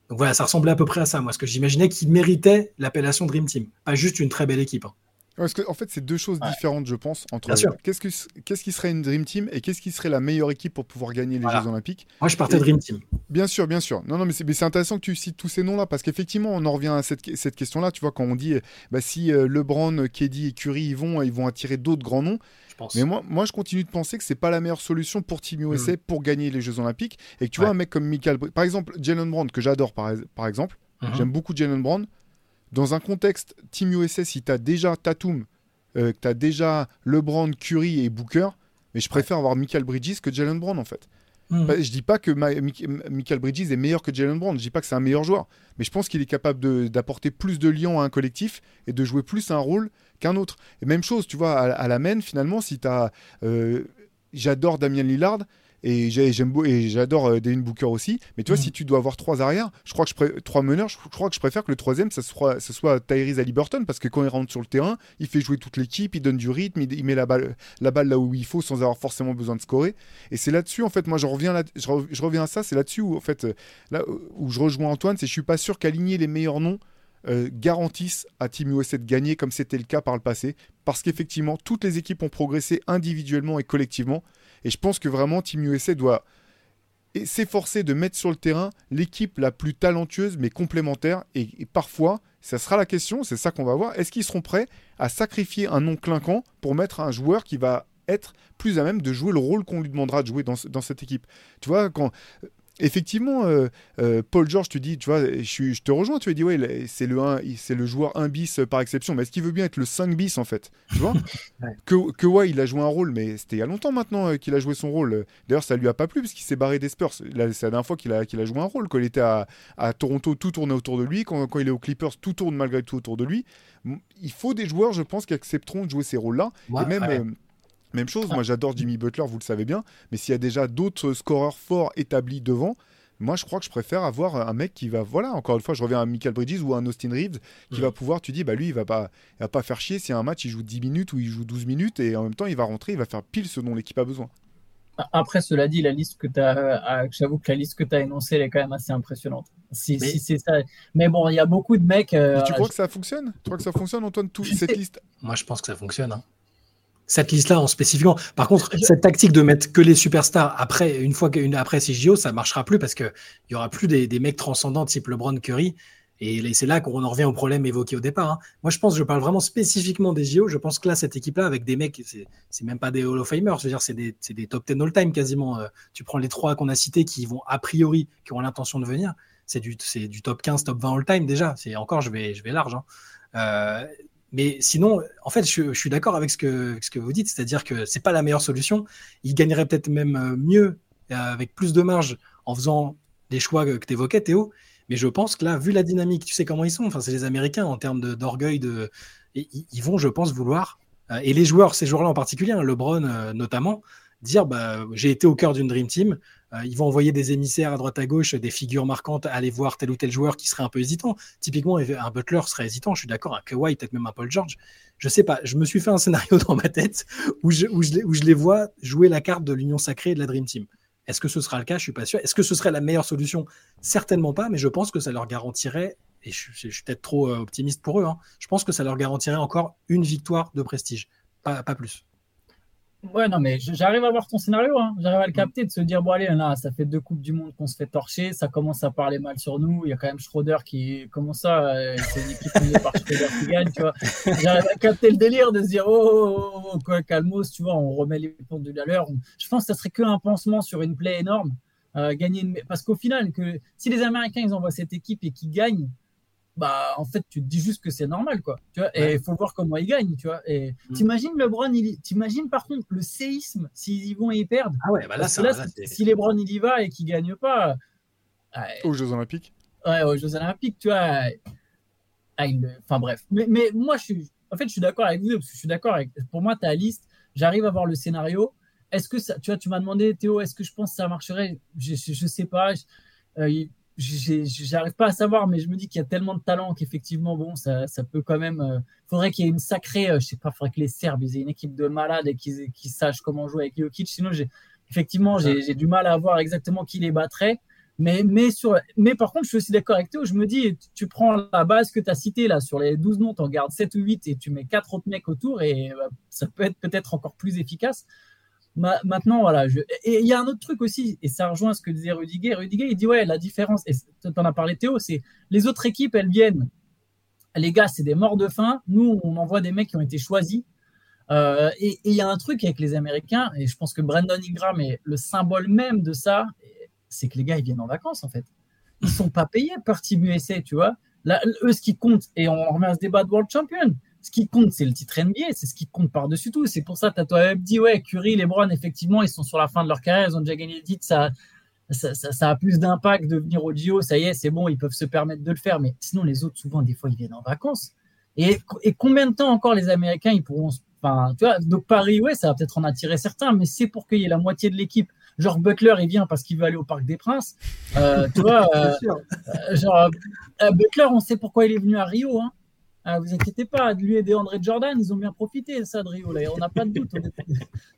Donc voilà, ça ressemblait à peu près à ça, moi, ce que j'imaginais qu'il méritait l'appellation Dream Team, pas juste une très belle équipe. Hein. Parce que, en fait, c'est deux choses différentes, je pense, entre qu'est-ce, que, qu'est-ce qui serait une Dream Team et qu'est-ce qui serait la meilleure équipe pour pouvoir gagner les Jeux Olympiques? Moi, je partais Dream Team. Bien sûr, bien sûr. Non, non, mais c'est, mais c'est intéressant que tu cites tous ces noms-là parce qu'effectivement, on en revient à cette, cette question-là. Tu vois, quand on dit bah, si euh, LeBron, Keddy et Curry ils vont, ils vont attirer d'autres grands noms. Mais moi, moi, je continue de penser que c'est pas la meilleure solution pour Team USA mm. pour gagner les Jeux Olympiques. Et que tu vois, un mec comme Michael, par exemple, Jalen Brown, que j'adore par, par exemple, mm-hmm. j'aime beaucoup Jalen Brown. Dans un contexte Team USA, si tu as déjà Tatum, euh, que tu as déjà LeBron, Curry et Booker, mais je préfère avoir Michael Bridges que Jalen Brown en fait. Mm. Bah, je dis pas que Michael Bridges est meilleur que Jalen Brown, je dis pas que c'est un meilleur joueur, mais je pense qu'il est capable d'apporter plus de liens à un collectif et de jouer plus un rôle qu'un autre. Et même chose, tu vois, à, la main, finalement, si tu as. Euh, j'adore Damien Lillard. Et j'aime et j'adore euh, Devin Booker aussi. Mais tu vois, mm. si tu dois avoir trois arrières, je crois que je trois meneurs, je, crois que je préfère que le troisième, ça soit, ça soit Tyrese Halliburton parce que quand il rentre sur le terrain, il fait jouer toute l'équipe, il donne du rythme, il, met la balle, la balle là où il faut sans avoir forcément besoin de scorer. Et c'est là-dessus, en fait, moi, je reviens, là, je, reviens à ça. C'est là-dessus où, en fait, là où je rejoins Antoine, c'est que je suis pas sûr qu'aligner les meilleurs noms euh, garantissent à Team USA de gagner comme c'était le cas par le passé. Parce qu'effectivement, toutes les équipes ont progressé individuellement et collectivement. Et je pense que vraiment, Team USA doit s'efforcer de mettre sur le terrain l'équipe la plus talentueuse mais complémentaire. Et, parfois, ça sera la question, c'est ça qu'on va voir. Est-ce qu'ils seront prêts à sacrifier un nom clinquant pour mettre un joueur qui va être plus à même de jouer le rôle qu'on lui demandera de jouer dans, dans cette équipe? Tu vois, quand effectivement, euh, euh, Paul George, tu dis, tu vois, je, je te rejoins, tu dis, ouais, c'est le, 1 c'est le joueur 1 bis par exception, mais est-ce qu'il veut bien être le 5 bis en fait? Tu vois? Ouais. que, que ouais, il a joué un rôle, mais c'était il y a longtemps maintenant euh, qu'il a joué son rôle. D'ailleurs, ça lui a pas plu parce qu'il s'est barré des Spurs. Là, C'est la dernière fois qu'il a, qu'il a joué un rôle. Quand il était à, à Toronto, tout tournait autour de lui. Quand, quand il est aux Clippers, tout tourne malgré tout autour de lui. Il faut des joueurs, je pense, qui accepteront de jouer ces rôles-là. Ouais, Et même, ouais. euh, même chose, moi j'adore Jimmy Butler, vous le savez bien, mais s'il y a déjà d'autres scoreurs forts établis devant, moi je crois que je préfère avoir un mec qui va, voilà, encore une fois, je reviens à Michael Bridges ou à un Austin Reeves, qui Mhm. va pouvoir, tu dis, bah lui il va pas, il va pas faire chier si un match il joue 10 minutes ou il joue 12 minutes et en même temps il va rentrer, il va faire pile ce dont l'équipe a besoin. Après, cela dit, la liste que tu as, j'avoue que la liste que tu as énoncée, elle est quand même assez impressionnante. Si, Mais- si c'est ça. Mais bon, il y a beaucoup de mecs. euh, Mais tu crois je- que ça fonctionne? Tu crois que ça fonctionne Antoine, tout, cette liste? Moi, je pense que ça fonctionne. hein. Cette liste-là en spécifiquement. Par contre, cette tactique de mettre que les superstars après, une fois qu'une après ces JO, ça marchera plus parce que il y aura plus des, des mecs transcendants type LeBron, Curry. Et c'est là qu'on en revient au problème évoqué au départ. hein. Moi, je pense, je parle vraiment spécifiquement des JO. Je pense que là, cette équipe-là, avec des mecs, c'est c'est même pas des Hall of Famers. Je veux dire, c'est des, top 10 all-time quasiment. Euh, tu prends les trois qu'on a cités qui vont a priori, qui ont l'intention de venir. C'est du, c'est du top 15, top 20 all-time déjà. C'est encore, je vais, je vais large. hein. Euh, mais sinon, en fait, je, suis d'accord avec ce que, vous dites, c'est-à-dire que c'est pas la meilleure solution. Il gagnerait peut-être même euh, mieux, euh, avec plus de marge, en faisant les choix que tu évoquais, Théo. Mais je pense que là, vu la dynamique, tu sais comment ils sont. Enfin, c'est les Américains en termes d'orgueil. De, ils vont, je pense, vouloir. euh, et les joueurs, ces joueurs-là en particulier, hein, LeBron notamment, dire bah, j'ai été au cœur d'une Dream Team. Euh, ils vont envoyer des émissaires à droite à gauche, des figures marquantes, aller voir tel ou tel joueur qui serait un peu hésitant. Typiquement, un Butler serait hésitant, je suis d'accord, un Kawhi, peut-être même un Paul George. Je sais pas, je me suis fait un scénario dans ma tête où je, les, vois jouer la carte de l'union sacrée et de la Dream Team. Est-ce que ce sera le cas? Je suis pas sûr. Est-ce que ce serait la meilleure solution? Certainement pas, mais je pense que ça leur garantirait, et je, suis peut-être trop euh, optimiste pour eux, hein, je pense que ça leur garantirait encore une victoire de prestige, pas plus. Ouais, non, mais j'arrive à voir ton scénario. hein. J'arrive à Mm. le capter, de se dire, bon, allez, là, ça fait deux Coupes du Monde qu'on se fait torcher. Ça commence à parler mal sur nous. Il y a quand même Schroeder qui. Comment ça euh, C'est une équipe menée par Schroeder qui gagne, tu vois. J'arrive à capter le délire de se dire, oh, oh, oh, oh, quoi, calmos, tu vois, on remet les pendules à l'heure. Je pense que ça serait qu'un pansement sur une plaie énorme. Euh, gagner une... Parce qu'au final, que si les Américains, ils envoient cette équipe et qu'ils gagnent, bah, en fait, tu te dis juste que c'est normal, quoi. Tu vois, et il faut voir comment ils gagnent, tu vois. Et Mm. t'imagines LeBron, il... t'imagines par contre le séisme s'ils y vont et ils perdent? Ah ouais, bah là, ça, là, là, si- LeBron il y va et qu'il gagne pas, ouais, aux Jeux Olympiques ouais, aux Jeux Olympiques, tu vois. ah, il- Enfin bref. Mais, mais moi, je suis, en fait, je suis d'accord avec vous, parce que je suis d'accord avec. Pour moi, ta liste, j'arrive à voir le scénario. Est-ce que ça, tu vois, tu m'as demandé, Théo, est-ce que je pense que ça marcherait? Je, je, je sais pas. Je- euh, j'arrive pas à savoir, mais je me dis qu'il y a tellement de talent qu'effectivement, bon, ça, ça peut quand même. euh, faudrait qu'il y ait une sacrée, euh, je sais pas, faudrait que les Serbes ils aient une équipe de malades et qu'ils sachent comment jouer avec Jokic. Sinon, effectivement, j'ai du mal à voir exactement qui les battrait. Mais, mais, sur, mais par contre, je suis aussi d'accord avec Théo. Je me dis, tu, tu prends la base que tu as citée là, sur les 12 noms, tu en gardes 7 ou 8 et tu mets 4 autres mecs autour et euh, ça peut être peut-être encore plus efficace. Ma- maintenant, voilà. Et il y a un autre truc aussi, et ça rejoint ce que disait Rudiger. Rudiger, il dit, ouais, la différence, et tu en as parlé Théo, c'est les autres équipes, elles viennent. Les gars, c'est des morts de faim. Nous, on envoie des mecs qui ont été choisis. Euh, et il y a un truc avec les Américains, et je pense que Brandon Ingram est le symbole même de ça, c'est que les gars, ils viennent en vacances, en fait. Ils sont pas payés par Team USA, tu vois. Là, eux, ce qui compte, et on remet à ce débat de World Champion, ce qui compte, c'est le titre NBA, c'est ce qui compte par-dessus tout. C'est pour ça que tu as toi-même dit, ouais, Curry, LeBron, effectivement, ils sont sur la fin de leur carrière, ils ont déjà gagné le titre, ça, ça, ça, ça a plus d'impact de venir au JO, ça y est, c'est bon, ils peuvent se permettre de le faire, mais sinon, les autres, souvent, des fois, ils viennent en vacances. Et, et combien de temps encore les Américains, ils pourront. se- Enfin, tu vois, donc Paris, ouais, ça va peut-être en attirer certains, mais c'est pour qu'il y ait la moitié de l'équipe. Genre Butler, il vient parce qu'il veut aller au Parc des Princes. Euh, tu vois, euh, euh, genre, euh, Butler, on sait pourquoi il est venu à Rio. Hein. Ah, vous inquiétez pas, lui et DeAndre Jordan, ils ont bien profité ça de Rio. On n'a pas de doute.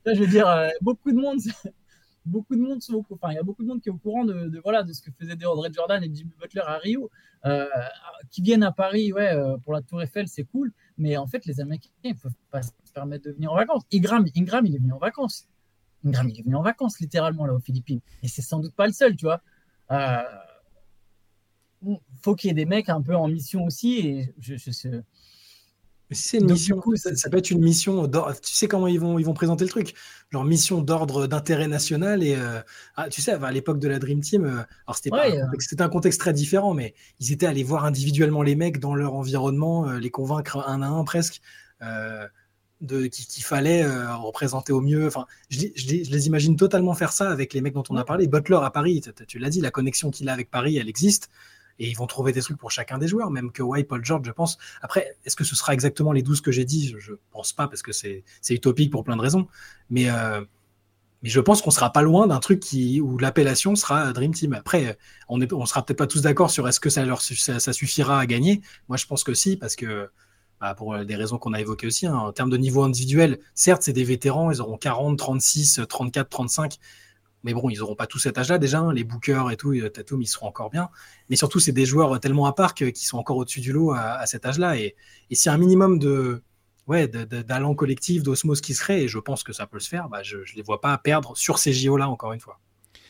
Là, je veux dire, euh, beaucoup de monde, beaucoup de monde sont au cou- enfin, il y a beaucoup de monde qui est au courant de, voilà, de ce que faisait DeAndre Jordan et Jimmy Butler à Rio. Euh, qui viennent à Paris, ouais, euh, pour la Tour Eiffel, c'est cool. Mais en fait, les Américains, ils peuvent pas se permettre de venir en vacances. Ingram, Ingram, il est venu en vacances. Ingram, il est venu en vacances, littéralement, là, aux Philippines. Et c'est sans doute pas le seul, tu vois. Faut qu'il y ait des mecs un peu en mission aussi. Et je, je, je- c'est une mission, ça, peut être une mission. Tu sais comment ils vont, ils vont présenter le truc Leur mission d'ordre d'intérêt national. Et euh, ah, tu sais, à l'époque de la Dream Team, euh, alors c'était un contexte très différent, mais ils étaient allés voir individuellement les mecs dans leur environnement, euh, les convaincre un à un presque. de qu'il fallait représenter au mieux. Enfin, je, les imagine totalement faire ça avec les mecs dont on a parlé. Butler à Paris, tu l'as dit, la connexion qu'il a avec Paris, elle existe et ils vont trouver des trucs pour chacun des joueurs, même que White, Paul George, je pense. Après, est-ce que ce sera exactement les 12 que j'ai dit? Je pense pas, parce que c'est utopique pour plein de raisons. Mais, euh, mais je pense qu'on sera pas loin d'un truc où l'appellation sera Dream Team. Après, on ne sera peut-être pas tous d'accord sur est-ce que ça, leur, ça, suffira à gagner. Moi, je pense que si, parce que bah, pour des raisons qu'on a évoquées aussi, hein, en termes de niveau individuel, certes, c'est des vétérans, ils auront 40, 36, 34, 35. Mais bon, ils n'auront pas tout cet âge-là déjà. Hein, les bookers et tout, Tatum, ils seront encore bien. Mais surtout, c'est des joueurs tellement à part qui sont encore au-dessus du lot à, cet âge-là. Et, et s'il y a un minimum de ouais, d'allant collectif, d'osmose qui serait, et je pense que ça peut se faire, bah, je ne les vois pas perdre sur ces JO-là, encore une fois.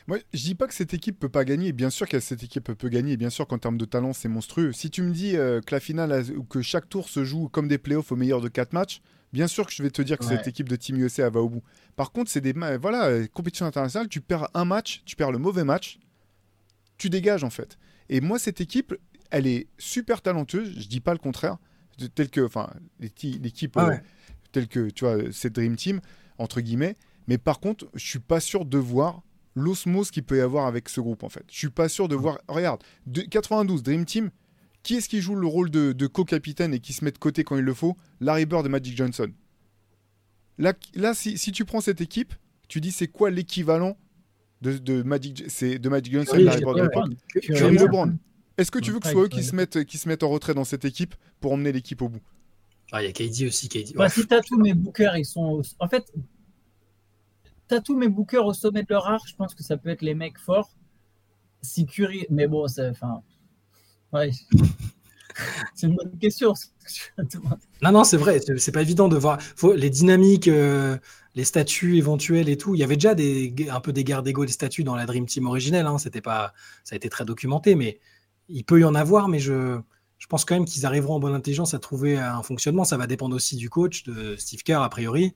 Moi, je dis pas que cette équipe peut pas gagner. Bien sûr que cette équipe peut gagner. Bien sûr qu'en termes de talent, c'est monstrueux. Si tu me dis euh, que la finale, que chaque tour se joue comme des playoffs au meilleur de 4 matchs, Bien sûr que je vais te dire que cette équipe de Team USA va au bout. Par contre, c'est des voilà, compétition internationale, tu perds un match, tu perds le mauvais match, tu dégages en fait. Et moi, cette équipe, elle est super talentueuse, je dis pas le contraire, tel que, enfin, l'équipe ah euh, telle que, tu vois, cette Dream Team, entre guillemets. Mais par contre, je suis pas sûr de voir l'osmose qu'il peut y avoir avec ce groupe en fait. Je suis pas sûr de voir. Regarde, de 92 Dream Team, qui est-ce qui joue le rôle de, co-capitaine et qui se met de côté quand il le faut? Larry Bird et Magic Johnson. Là, là si, tu prends cette équipe, tu dis c'est quoi l'équivalent de, Magic, de Magic Johnson et Larry Bird? Curry LeBron. Est-ce que tu veux que ce soit eux qui se, mettent, qui se mettent en retrait dans cette équipe pour emmener l'équipe au bout? Ah, Il y a KD aussi. KD. Bah, si Tatum et Booker, ils sont. En fait, Tatum et Booker au sommet de leur art, je pense que ça peut être les mecs forts. Si Curry. Mais bon, enfin Ouais. c'est une bonne question. non, non, c'est vrai. C'est pas évident de voir Faut, les dynamiques, euh, les statuts éventuels et tout. Il y avait déjà des, un peu des guerres d'ego des statuts dans la Dream Team originelle. Hein. C'était pas, ça a été très documenté, mais il peut y en avoir. Mais je, je pense quand même qu'ils arriveront en bonne intelligence à trouver un fonctionnement. Ça va dépendre aussi du coach, de Steve Kerr, a priori.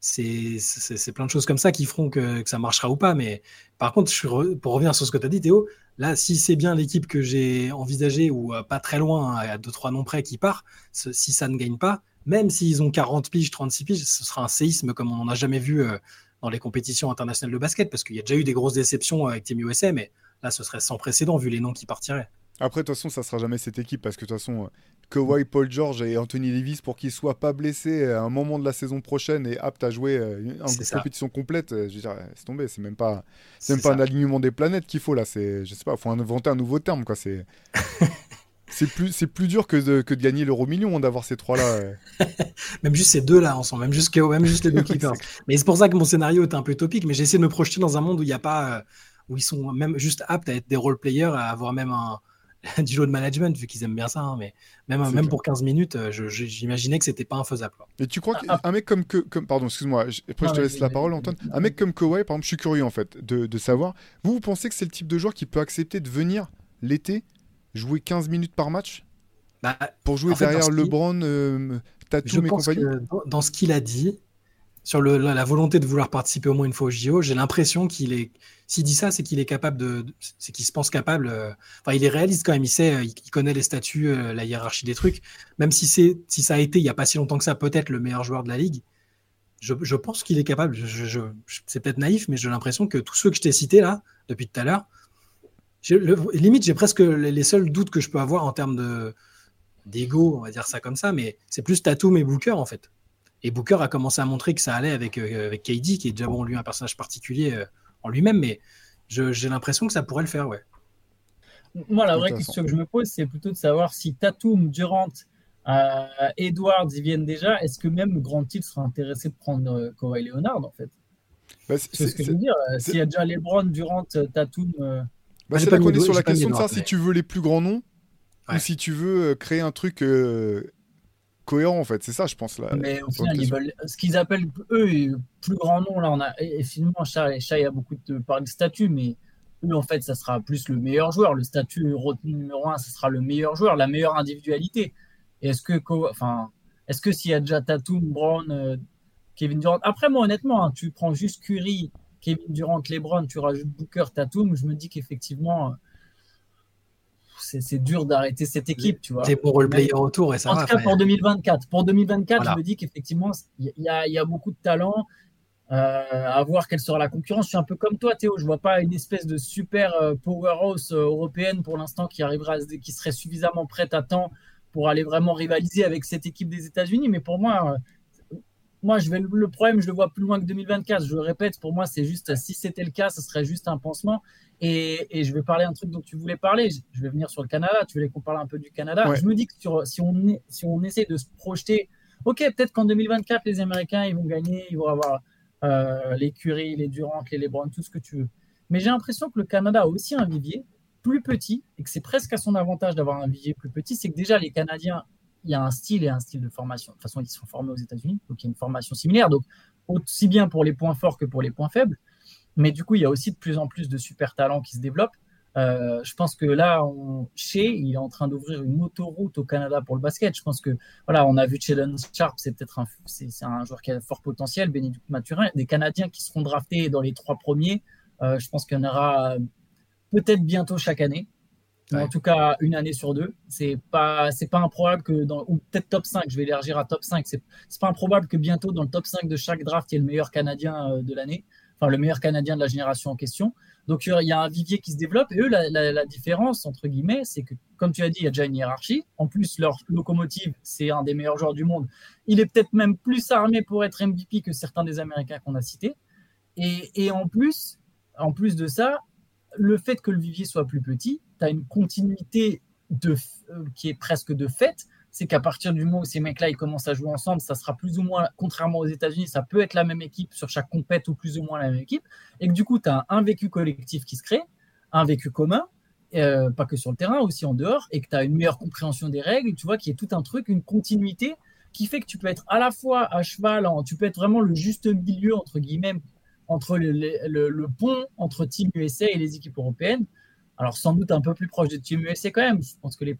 C'est plein de choses comme ça qui feront que, ça marchera ou pas. Mais par contre, pour revenir sur ce que tu as dit, Théo, là, si c'est bien l'équipe que j'ai envisagée ou euh, pas très loin, hein, à 2-3 noms près qui part, si ça ne gagne pas, même s'ils ont 40 piges, 36 piges, ce sera un séisme comme on n'en a jamais vu euh, dans les compétitions internationales de basket, parce qu'il y a déjà eu des grosses déceptions avec Team USA, mais là, ce serait sans précédent vu les noms qui partiraient. Après, de toute façon, ça sera jamais cette équipe parce que de toute façon, euh, Kawhi, Paul George et Anthony Davis, pour qu'ils soient pas blessés à un moment de la saison prochaine et aptes à jouer euh, en compétition complète, euh, je veux dire, c'est tombé. C'est même pas, c'est même pas un alignement des planètes qu'il faut là. C'est, je sais pas, faut inventer un nouveau terme quoi. C'est, c'est plus, c'est plus dur que de, que de gagner l'euro million hein, d'avoir ces trois là. même juste ces deux là ensemble, même juste, même juste les deux keepers. mais c'est pour ça que mon scénario est un peu utopique. Mais j'ai essayé de me projeter dans un monde où il n'y a pas, où ils sont même juste aptes à être des role players, à avoir même un du lot de management, vu qu'ils aiment bien ça. Hein, mais même, même pour 15 minutes, euh, j'imaginais que c'était pas infaisable. Et tu crois ah, qu'un mec comme, que, comme. Pardon, excuse-moi, après je te laisse la parole, Antoine. Un mec comme Kawhi, par exemple, je suis curieux en fait de, de savoir. Vous, vous pensez que c'est le type de joueur qui peut accepter de venir l'été jouer 15 minutes par match? Bah, Pour jouer derrière LeBron, euh, Tatum et compagnie? dans ce qu'il a dit, sur la, volonté de vouloir participer au moins une fois au JO, j'ai l'impression qu'il est. S'il dit ça, c'est qu'il est capable de. C'est qu'il se pense capable. Euh, enfin, il est réaliste quand même. Il sait, il, connaît les statuts, euh, la hiérarchie des trucs. Même si ça a été il y a pas si longtemps que ça, peut-être le meilleur joueur de la ligue. Je, pense qu'il est capable. C'est peut-être naïf, mais j'ai l'impression que tous ceux que je t'ai cités là depuis tout à l'heure, limite, j'ai presque les, seuls doutes que je peux avoir en termes de d'ego, on va dire ça comme ça, mais c'est plus Tatum et Booker en fait. Et Booker a commencé à montrer que ça allait avec, euh, avec KD, qui est déjà bon, lui, un personnage particulier euh, en lui-même, mais j'ai l'impression que ça pourrait le faire, ouais. Moi, la vraie question que je me pose, c'est plutôt de savoir si Tatum, Durant, euh, Edwards, ils viennent déjà. Est-ce que même Grand Tilt sera intéressé de prendre euh, Kawhi Leonard, en fait? Bah, C'est ce que je veux dire. S'il y a déjà LeBron, Durant, Tatum. Bah, c'est sur la question de ça, si tu veux les plus grands noms, ou si tu veux créer un truc cohérent en fait. C'est ça, je pense. Là, mais au final, ils veulent, ce qu'ils appellent eux, plus grand nom, là, on a, et finalement, Chat, Chat, il y a beaucoup de parler de statut, mais eux, en fait, ça sera plus le meilleur joueur. Le statut retenu numéro un, ça sera le meilleur joueur, la meilleure individualité. est-ce que, enfin, Est-ce que s'il y a déjà Tatum, Brown, euh, Kevin Durant. Après, moi, honnêtement, hein, tu prends juste Curry, Kevin Durant, LeBron, tu rajoutes Booker, Tatum, je me dis qu'effectivement, c'est dur d'arrêter cette équipe, tu vois. C'est pour le player autour et ça En tout cas, pour 2024. Pour 2024, je me dis qu'effectivement, il y, y, a beaucoup de talent. Euh, à voir quelle sera la concurrence. Je suis un peu comme toi, Théo. Je vois pas une espèce de super euh, powerhouse euh, européenne pour l'instant qui arrivera, qui serait suffisamment prête à temps pour aller vraiment rivaliser avec cette équipe des États-Unis. Mais pour moi, moi, je vais, le problème, je le vois plus loin que 2024. Je le répète, pour moi, c'est juste, si c'était le cas, ce serait juste un pansement. Et, et, je vais parler un truc dont tu voulais parler. Je vais venir sur le Canada. Tu voulais qu'on parle un peu du Canada. Je me dis que sur, si, on, si on essaie de se projeter, ok, peut-être qu'en 2024, les Américains, ils vont gagner, ils vont avoir euh, les Curry, les Durant, les LeBron, tout ce que tu veux. Mais j'ai l'impression que le Canada a aussi un vivier plus petit et que c'est presque à son avantage d'avoir un vivier plus petit. C'est que déjà, les Canadiens il y a un style et un style de formation. De toute façon, ils sont formés aux États-Unis, donc il y a une formation similaire. Donc, aussi bien pour les points forts que pour les points faibles. Mais du coup, il y a aussi de plus en plus de super talents qui se développent. Euh, je pense que là, on, chez, il est en train d'ouvrir une autoroute au Canada pour le basket. Je pense que voilà, on a vu Sheldon Sharp, c'est peut-être un, c'est, un joueur qui a fort potentiel. Bénédicte Mathurin, des Canadiens qui seront draftés dans les trois premiers. Euh, je pense qu'il y en aura peut-être bientôt chaque année en tout cas une année sur deux. C'est pas c'est pas improbable que dans ou peut-être top 5, je vais élargir à top 5. C'est c'est pas improbable que bientôt dans le top 5 de chaque draft, il y ait le meilleur Canadien euh, de l'année, enfin le meilleur Canadien de la génération en question. Donc il y a un vivier qui se développe et eux la, différence entre guillemets, c'est que comme tu as dit, il y a déjà une hiérarchie. En plus leur locomotive, c'est un des meilleurs joueurs du monde. Il est peut-être même plus armé pour être MVP que certains des Américains qu'on a cités. Et, en plus en plus de ça, le fait que le vivier soit plus petit, tu as une continuité euh, qui est presque de fait. C'est qu'à partir du moment où ces mecs-là ils commencent à jouer ensemble, ça sera plus ou moins, contrairement aux États-Unis, ça peut être la même équipe sur chaque compète ou plus ou moins la même équipe. Et que du coup, tu as un, vécu collectif qui se crée, un vécu commun, euh, pas que sur le terrain, aussi en dehors, et que tu as une meilleure compréhension des règles, tu vois, qui est tout un truc, une continuité qui fait que tu peux être à la fois à cheval, tu peux être vraiment le juste milieu, entre guillemets, entre le, le pont entre Team USA et les équipes européennes. Alors sans doute un peu plus proche de Team USA quand même. Je pense que les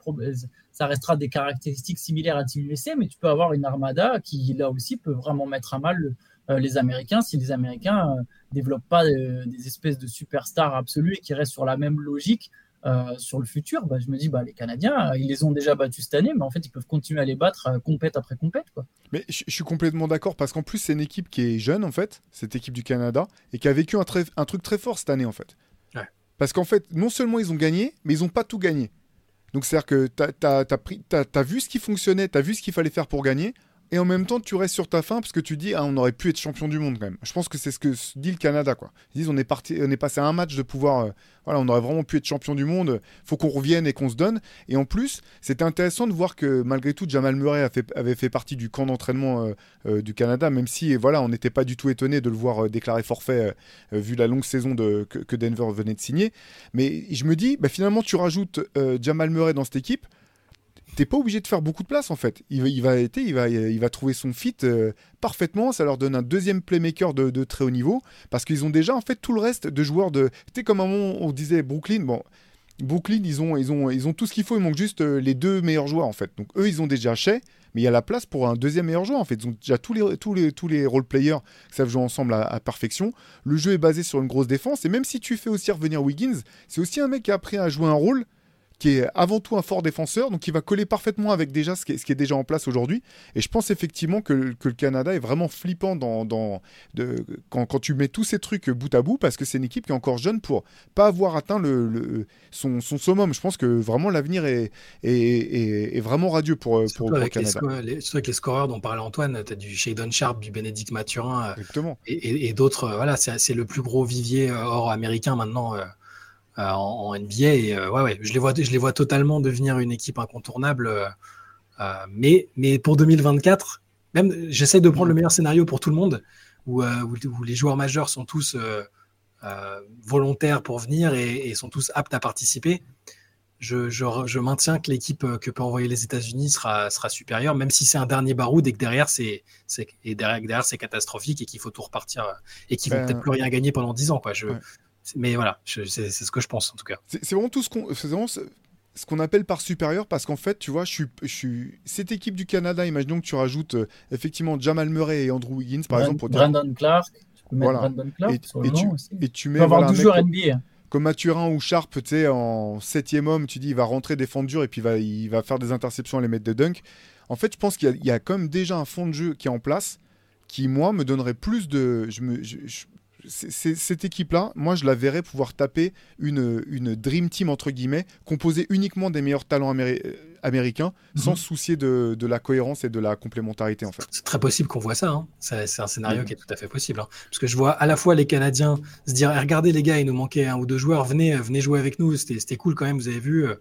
ça restera des caractéristiques similaires à Team USA, mais tu peux avoir une armada qui là aussi peut vraiment mettre à mal euh, les Américains si les Américains ne euh, développent pas euh, des espèces de superstars absolues et qui restent sur la même logique sur le futur. Bah, je me dis, bah, les Canadiens, ils les ont déjà battus cette année, mais en fait, ils peuvent continuer à les battre compète après compète. Quoi. Mais je, suis complètement d'accord parce qu'en plus, c'est une équipe qui est jeune, en fait, cette équipe du Canada, et qui a vécu un truc très fort cette année, en fait. Parce qu'en fait, non seulement ils ont gagné, mais ils n'ont pas tout gagné. Donc c'est-à-dire que tu as, vu ce qui fonctionnait, tu as vu ce qu'il fallait faire pour gagner, et en même temps tu restes sur ta fin parce que tu dis ah, on aurait pu être champion du monde quand même. Je pense que c'est ce que dit le Canada quoi. Ils disent on est parti on est passé à un match de pouvoir euh, voilà, on aurait vraiment pu être champion du monde, faut qu'on revienne et qu'on se donne et en plus, c'était intéressant de voir que malgré tout Jamal Murray avait fait partie du camp d'entraînement euh, euh, du Canada même si voilà, on n'était pas du tout étonné de le voir déclarer forfait vu la longue saison que, Denver venait de signer, mais je me dis bah, finalement tu rajoutes Jamal Murray dans cette équipe t'es pas obligé de faire beaucoup de place en fait. Il, va, il va, il va trouver son fit euh, parfaitement. Ça leur donne un deuxième playmaker de, très haut niveau parce qu'ils ont déjà en fait tout le reste de joueurs de. Tu sais, comme moment on disait Brooklyn, bon. Brooklyn, ils ont, ils, ont, ils ont tout ce qu'il faut, il manque juste euh, les deux meilleurs joueurs en fait. Donc eux, ils ont déjà Shea, mais il y a la place pour un deuxième meilleur joueur en fait. Ils ont déjà tous les, tous les, tous les role players qui savent jouer ensemble à, à, perfection. Le jeu est basé sur une grosse défense et même si tu fais aussi revenir Wiggins, c'est aussi un mec qui a appris à jouer un rôle qui est avant tout un fort défenseur, donc qui va coller parfaitement avec déjà ce qui est, déjà en place aujourd'hui. Et je pense effectivement que, le Canada est vraiment flippant dans, de, quand, tu mets tous ces trucs bout à bout, parce que c'est une équipe qui est encore jeune pour pas avoir atteint le, son, summum. Je pense que vraiment l'avenir est, est, vraiment radieux pour, pour, le Canada. Les, surtout avec les scoreurs dont parlait Antoine, tu as du Shadon Sharp, du Bénédicte Mathurin euh, et, d'autres. Euh, voilà, c'est le plus gros vivier euh, hors américain maintenant. Euh, en, NBA. Et euh, ouais, ouais, je les vois, je les vois totalement devenir une équipe incontournable. Euh, mais, mais pour 2024, même j'essaie de prendre le meilleur scénario pour tout le monde, où, où, les joueurs majeurs sont tous volontaires pour venir et, sont tous aptes à participer. Je, je, maintiens que l'équipe que peut envoyer les États-Unis sera, sera supérieure, même si c'est un dernier baroud et que derrière c'est derrière, derrière c'est catastrophique et qu'il faut tout repartir et qu'ils vont ben, peut-être plus rien gagner pendant 10 ans. Quoi. Je, mais voilà, c'est ce que je pense en tout cas. C'est vraiment tout ce qu'on. ce qu'on appelle par supérieur parce qu'en fait, tu vois, je suis, je suis cette équipe du Canada. Imaginons que tu rajoutes euh, effectivement Jamal Murray et Andrew Wiggins, par exemple, pour dire- Brandon Clark. Tu peux mettre Voilà. Brandon Clark et, sur le et tu, aussi. et tu mets avoir voilà, un 12 mec joueurs comme, NBA. comme Mathurin ou Sharp, tu sais, en septième homme, tu dis il va rentrer défendre dur et puis il va, il va faire des interceptions et les mettre des dunks. En fait, je pense qu'il y, a- il y a quand même déjà un fond de jeu qui est en place qui, moi, me donnerait plus de. Je me, je- je- c'est- c'est- cette équipe-là, moi, je la verrais pouvoir taper une, une Dream Team, entre guillemets, composée uniquement des meilleurs talents améri- euh, américains, sans Mhm. se soucier de, de la cohérence et de la complémentarité, en fait. C'est très possible qu'on voit ça. hein. C'est un scénario Mhm. qui est tout à fait possible. hein. Parce que je vois à la fois les Canadiens se dire Eh, regardez les gars, il nous manquait un ou deux joueurs, venez, euh, venez jouer avec nous, c'était c'était cool quand même, vous avez vu. euh.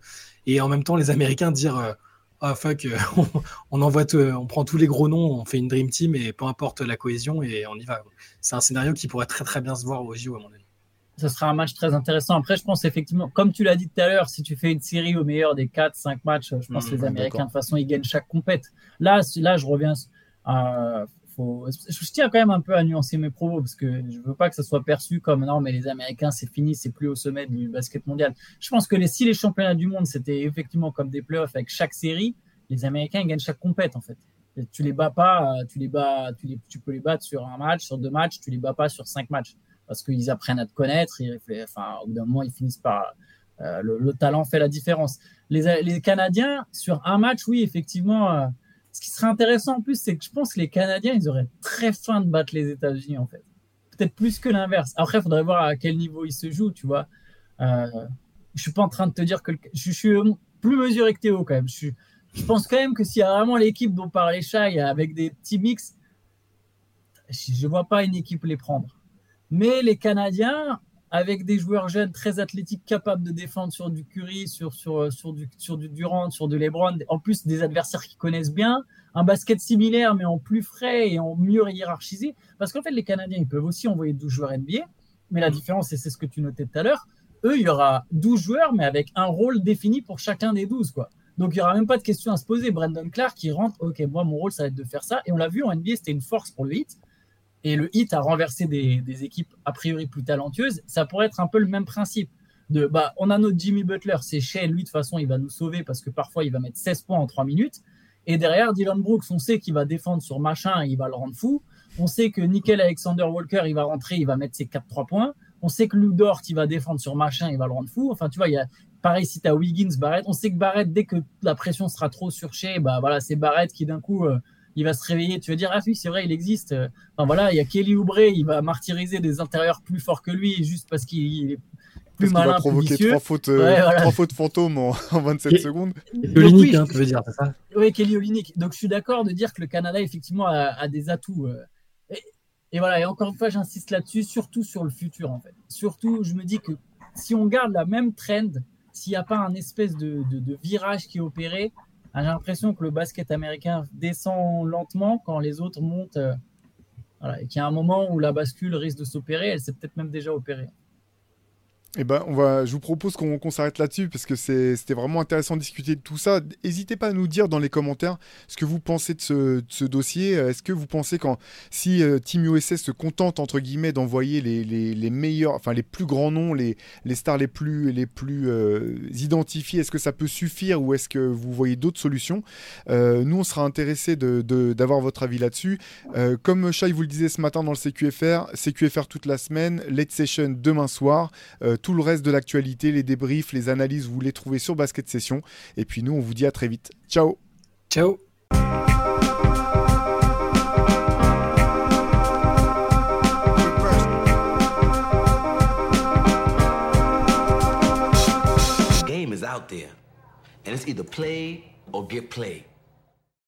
Et en même temps, les Américains dire ah fuck, euh, on, on envoie, tout- on prend tous les gros noms, on fait une dream team et peu importe la cohésion et on y va. C'est un scénario qui pourrait très très bien se voir au JO à mon avis. ce sera un match très intéressant. Après, je pense effectivement, comme tu l'as dit tout à l'heure, si tu fais une série au meilleur des 4-5 matchs, je pense que les ouais, Américains, de toute façon, ils gagnent chaque compète. Là, là je reviens. à- Je tiens quand même un peu à nuancer mes propos parce que je veux pas que ça soit perçu comme non, mais les Américains, c'est fini, c'est plus au sommet du basket mondial. Je pense que les, si les championnats du monde, c'était effectivement comme des playoffs avec chaque série, les Américains gagnent chaque compète en fait. Tu les bats pas, euh, tu les bats, tu, les, tu peux les battre sur un match, sur deux matchs, tu les bats pas sur cinq matchs parce qu'ils apprennent à te connaître. Ils enfin, au bout d'un moment, ils finissent par euh, le, le talent fait la différence. Les, les Canadiens sur un match, oui, effectivement. euh, ce qui serait intéressant en plus, c'est que je pense que les Canadiens, ils auraient très faim de battre les États-Unis en fait. Peut-être plus que l'inverse. Après, il faudrait voir à quel niveau ils se jouent, tu vois. Euh, je suis pas en train de te dire que je, suis plus mesuré que Théo quand même. Je, pense quand même que s'il y a vraiment l'équipe dont parlait Chai avec des petits mix, je vois pas une équipe les prendre. Mais les Canadiens, avec des joueurs jeunes très athlétiques, capables de défendre sur du Curry, sur, sur, sur, du, sur du Durant, sur de LeBron, en plus des adversaires qui connaissent bien, un basket similaire mais en plus frais et en mieux hiérarchisé. Parce qu'en fait, les Canadiens, ils peuvent aussi envoyer 12 joueurs NBA, mais la différence, et c'est ce que tu notais tout à l'heure, eux, il y aura 12 joueurs, mais avec un rôle défini pour chacun des 12, quoi. Donc, il n'y aura même pas de question à se poser. Brandon Clark qui rentre, OK, moi, mon rôle, ça va être de faire ça. Et on l'a vu en NBA, c'était une force pour le hit. Et le hit a renversé des, équipes a priori plus talentueuses. Ça pourrait être un peu le même principe. De, bah, on a notre Jimmy Butler, c'est chez lui, de toute façon, il va nous sauver parce que parfois, il va mettre 16 points en 3 minutes. Et derrière, Dylan Brooks, on sait qu'il va défendre sur machin, il va le rendre fou. On sait que Nickel Alexander Walker, il va rentrer, il va mettre ses 4-3 points. On sait que Lou Dort, il va défendre sur machin, il va le rendre fou. Enfin, tu vois, il y a, pareil, si tu as Wiggins, Barrett, on sait que Barrett, dès que la pression sera trop surchée, bah voilà, c'est Barrett qui d'un coup, euh, il va se réveiller. Tu vas dire, ah oui, c'est vrai, il existe. Enfin voilà, il y a Kelly Oubre, il va martyriser des intérieurs plus forts que lui, juste parce qu'il est plus Parce malin, va plus provoquer vicieux. trois fautes, euh, Ouais, voilà. trois fautes fantômes en, en 27 Et- secondes. Olinik, oui, hein, tu veux dire, c'est ça? Oui, Kelly Olynyk. Donc je suis d'accord de dire que le Canada effectivement a, a des atouts. euh, et, et voilà, et encore une fois, j'insiste là-dessus, surtout sur le futur en fait. Surtout, je me dis que si on garde la même trend, s'il n'y a pas un espèce de, de- de virage qui est opéré, j'ai l'impression que le basket américain descend lentement quand les autres montent. euh, et qu'il y a un moment où la bascule risque de s'opérer, elle s'est peut-être même déjà opérée. Eh ben, on va, je vous propose qu'on s'arrête là-dessus parce que c'était vraiment intéressant de discuter de tout ça. N'hésitez pas à nous dire dans les commentaires ce que vous pensez de ce, dossier. Est-ce que vous pensez quand si euh, Team USA se contente entre guillemets d'envoyer les, les- les meilleurs, enfin les plus grands noms, les, les stars les plus les plus euh, identifiés, est-ce que ça peut suffire ou est-ce que vous voyez d'autres solutions? Euh, Nous, on sera intéressé d'avoir votre avis là-dessus. Euh, comme Shai vous le disait ce matin dans le CQFR, CQFR toute la semaine, late session demain soir. Euh, tout le reste de l'actualité, les débriefs, les analyses, vous les trouvez sur Basket Session. Et puis nous, on vous dit à très vite. Ciao Ciao game is out there, and it's either play or get played.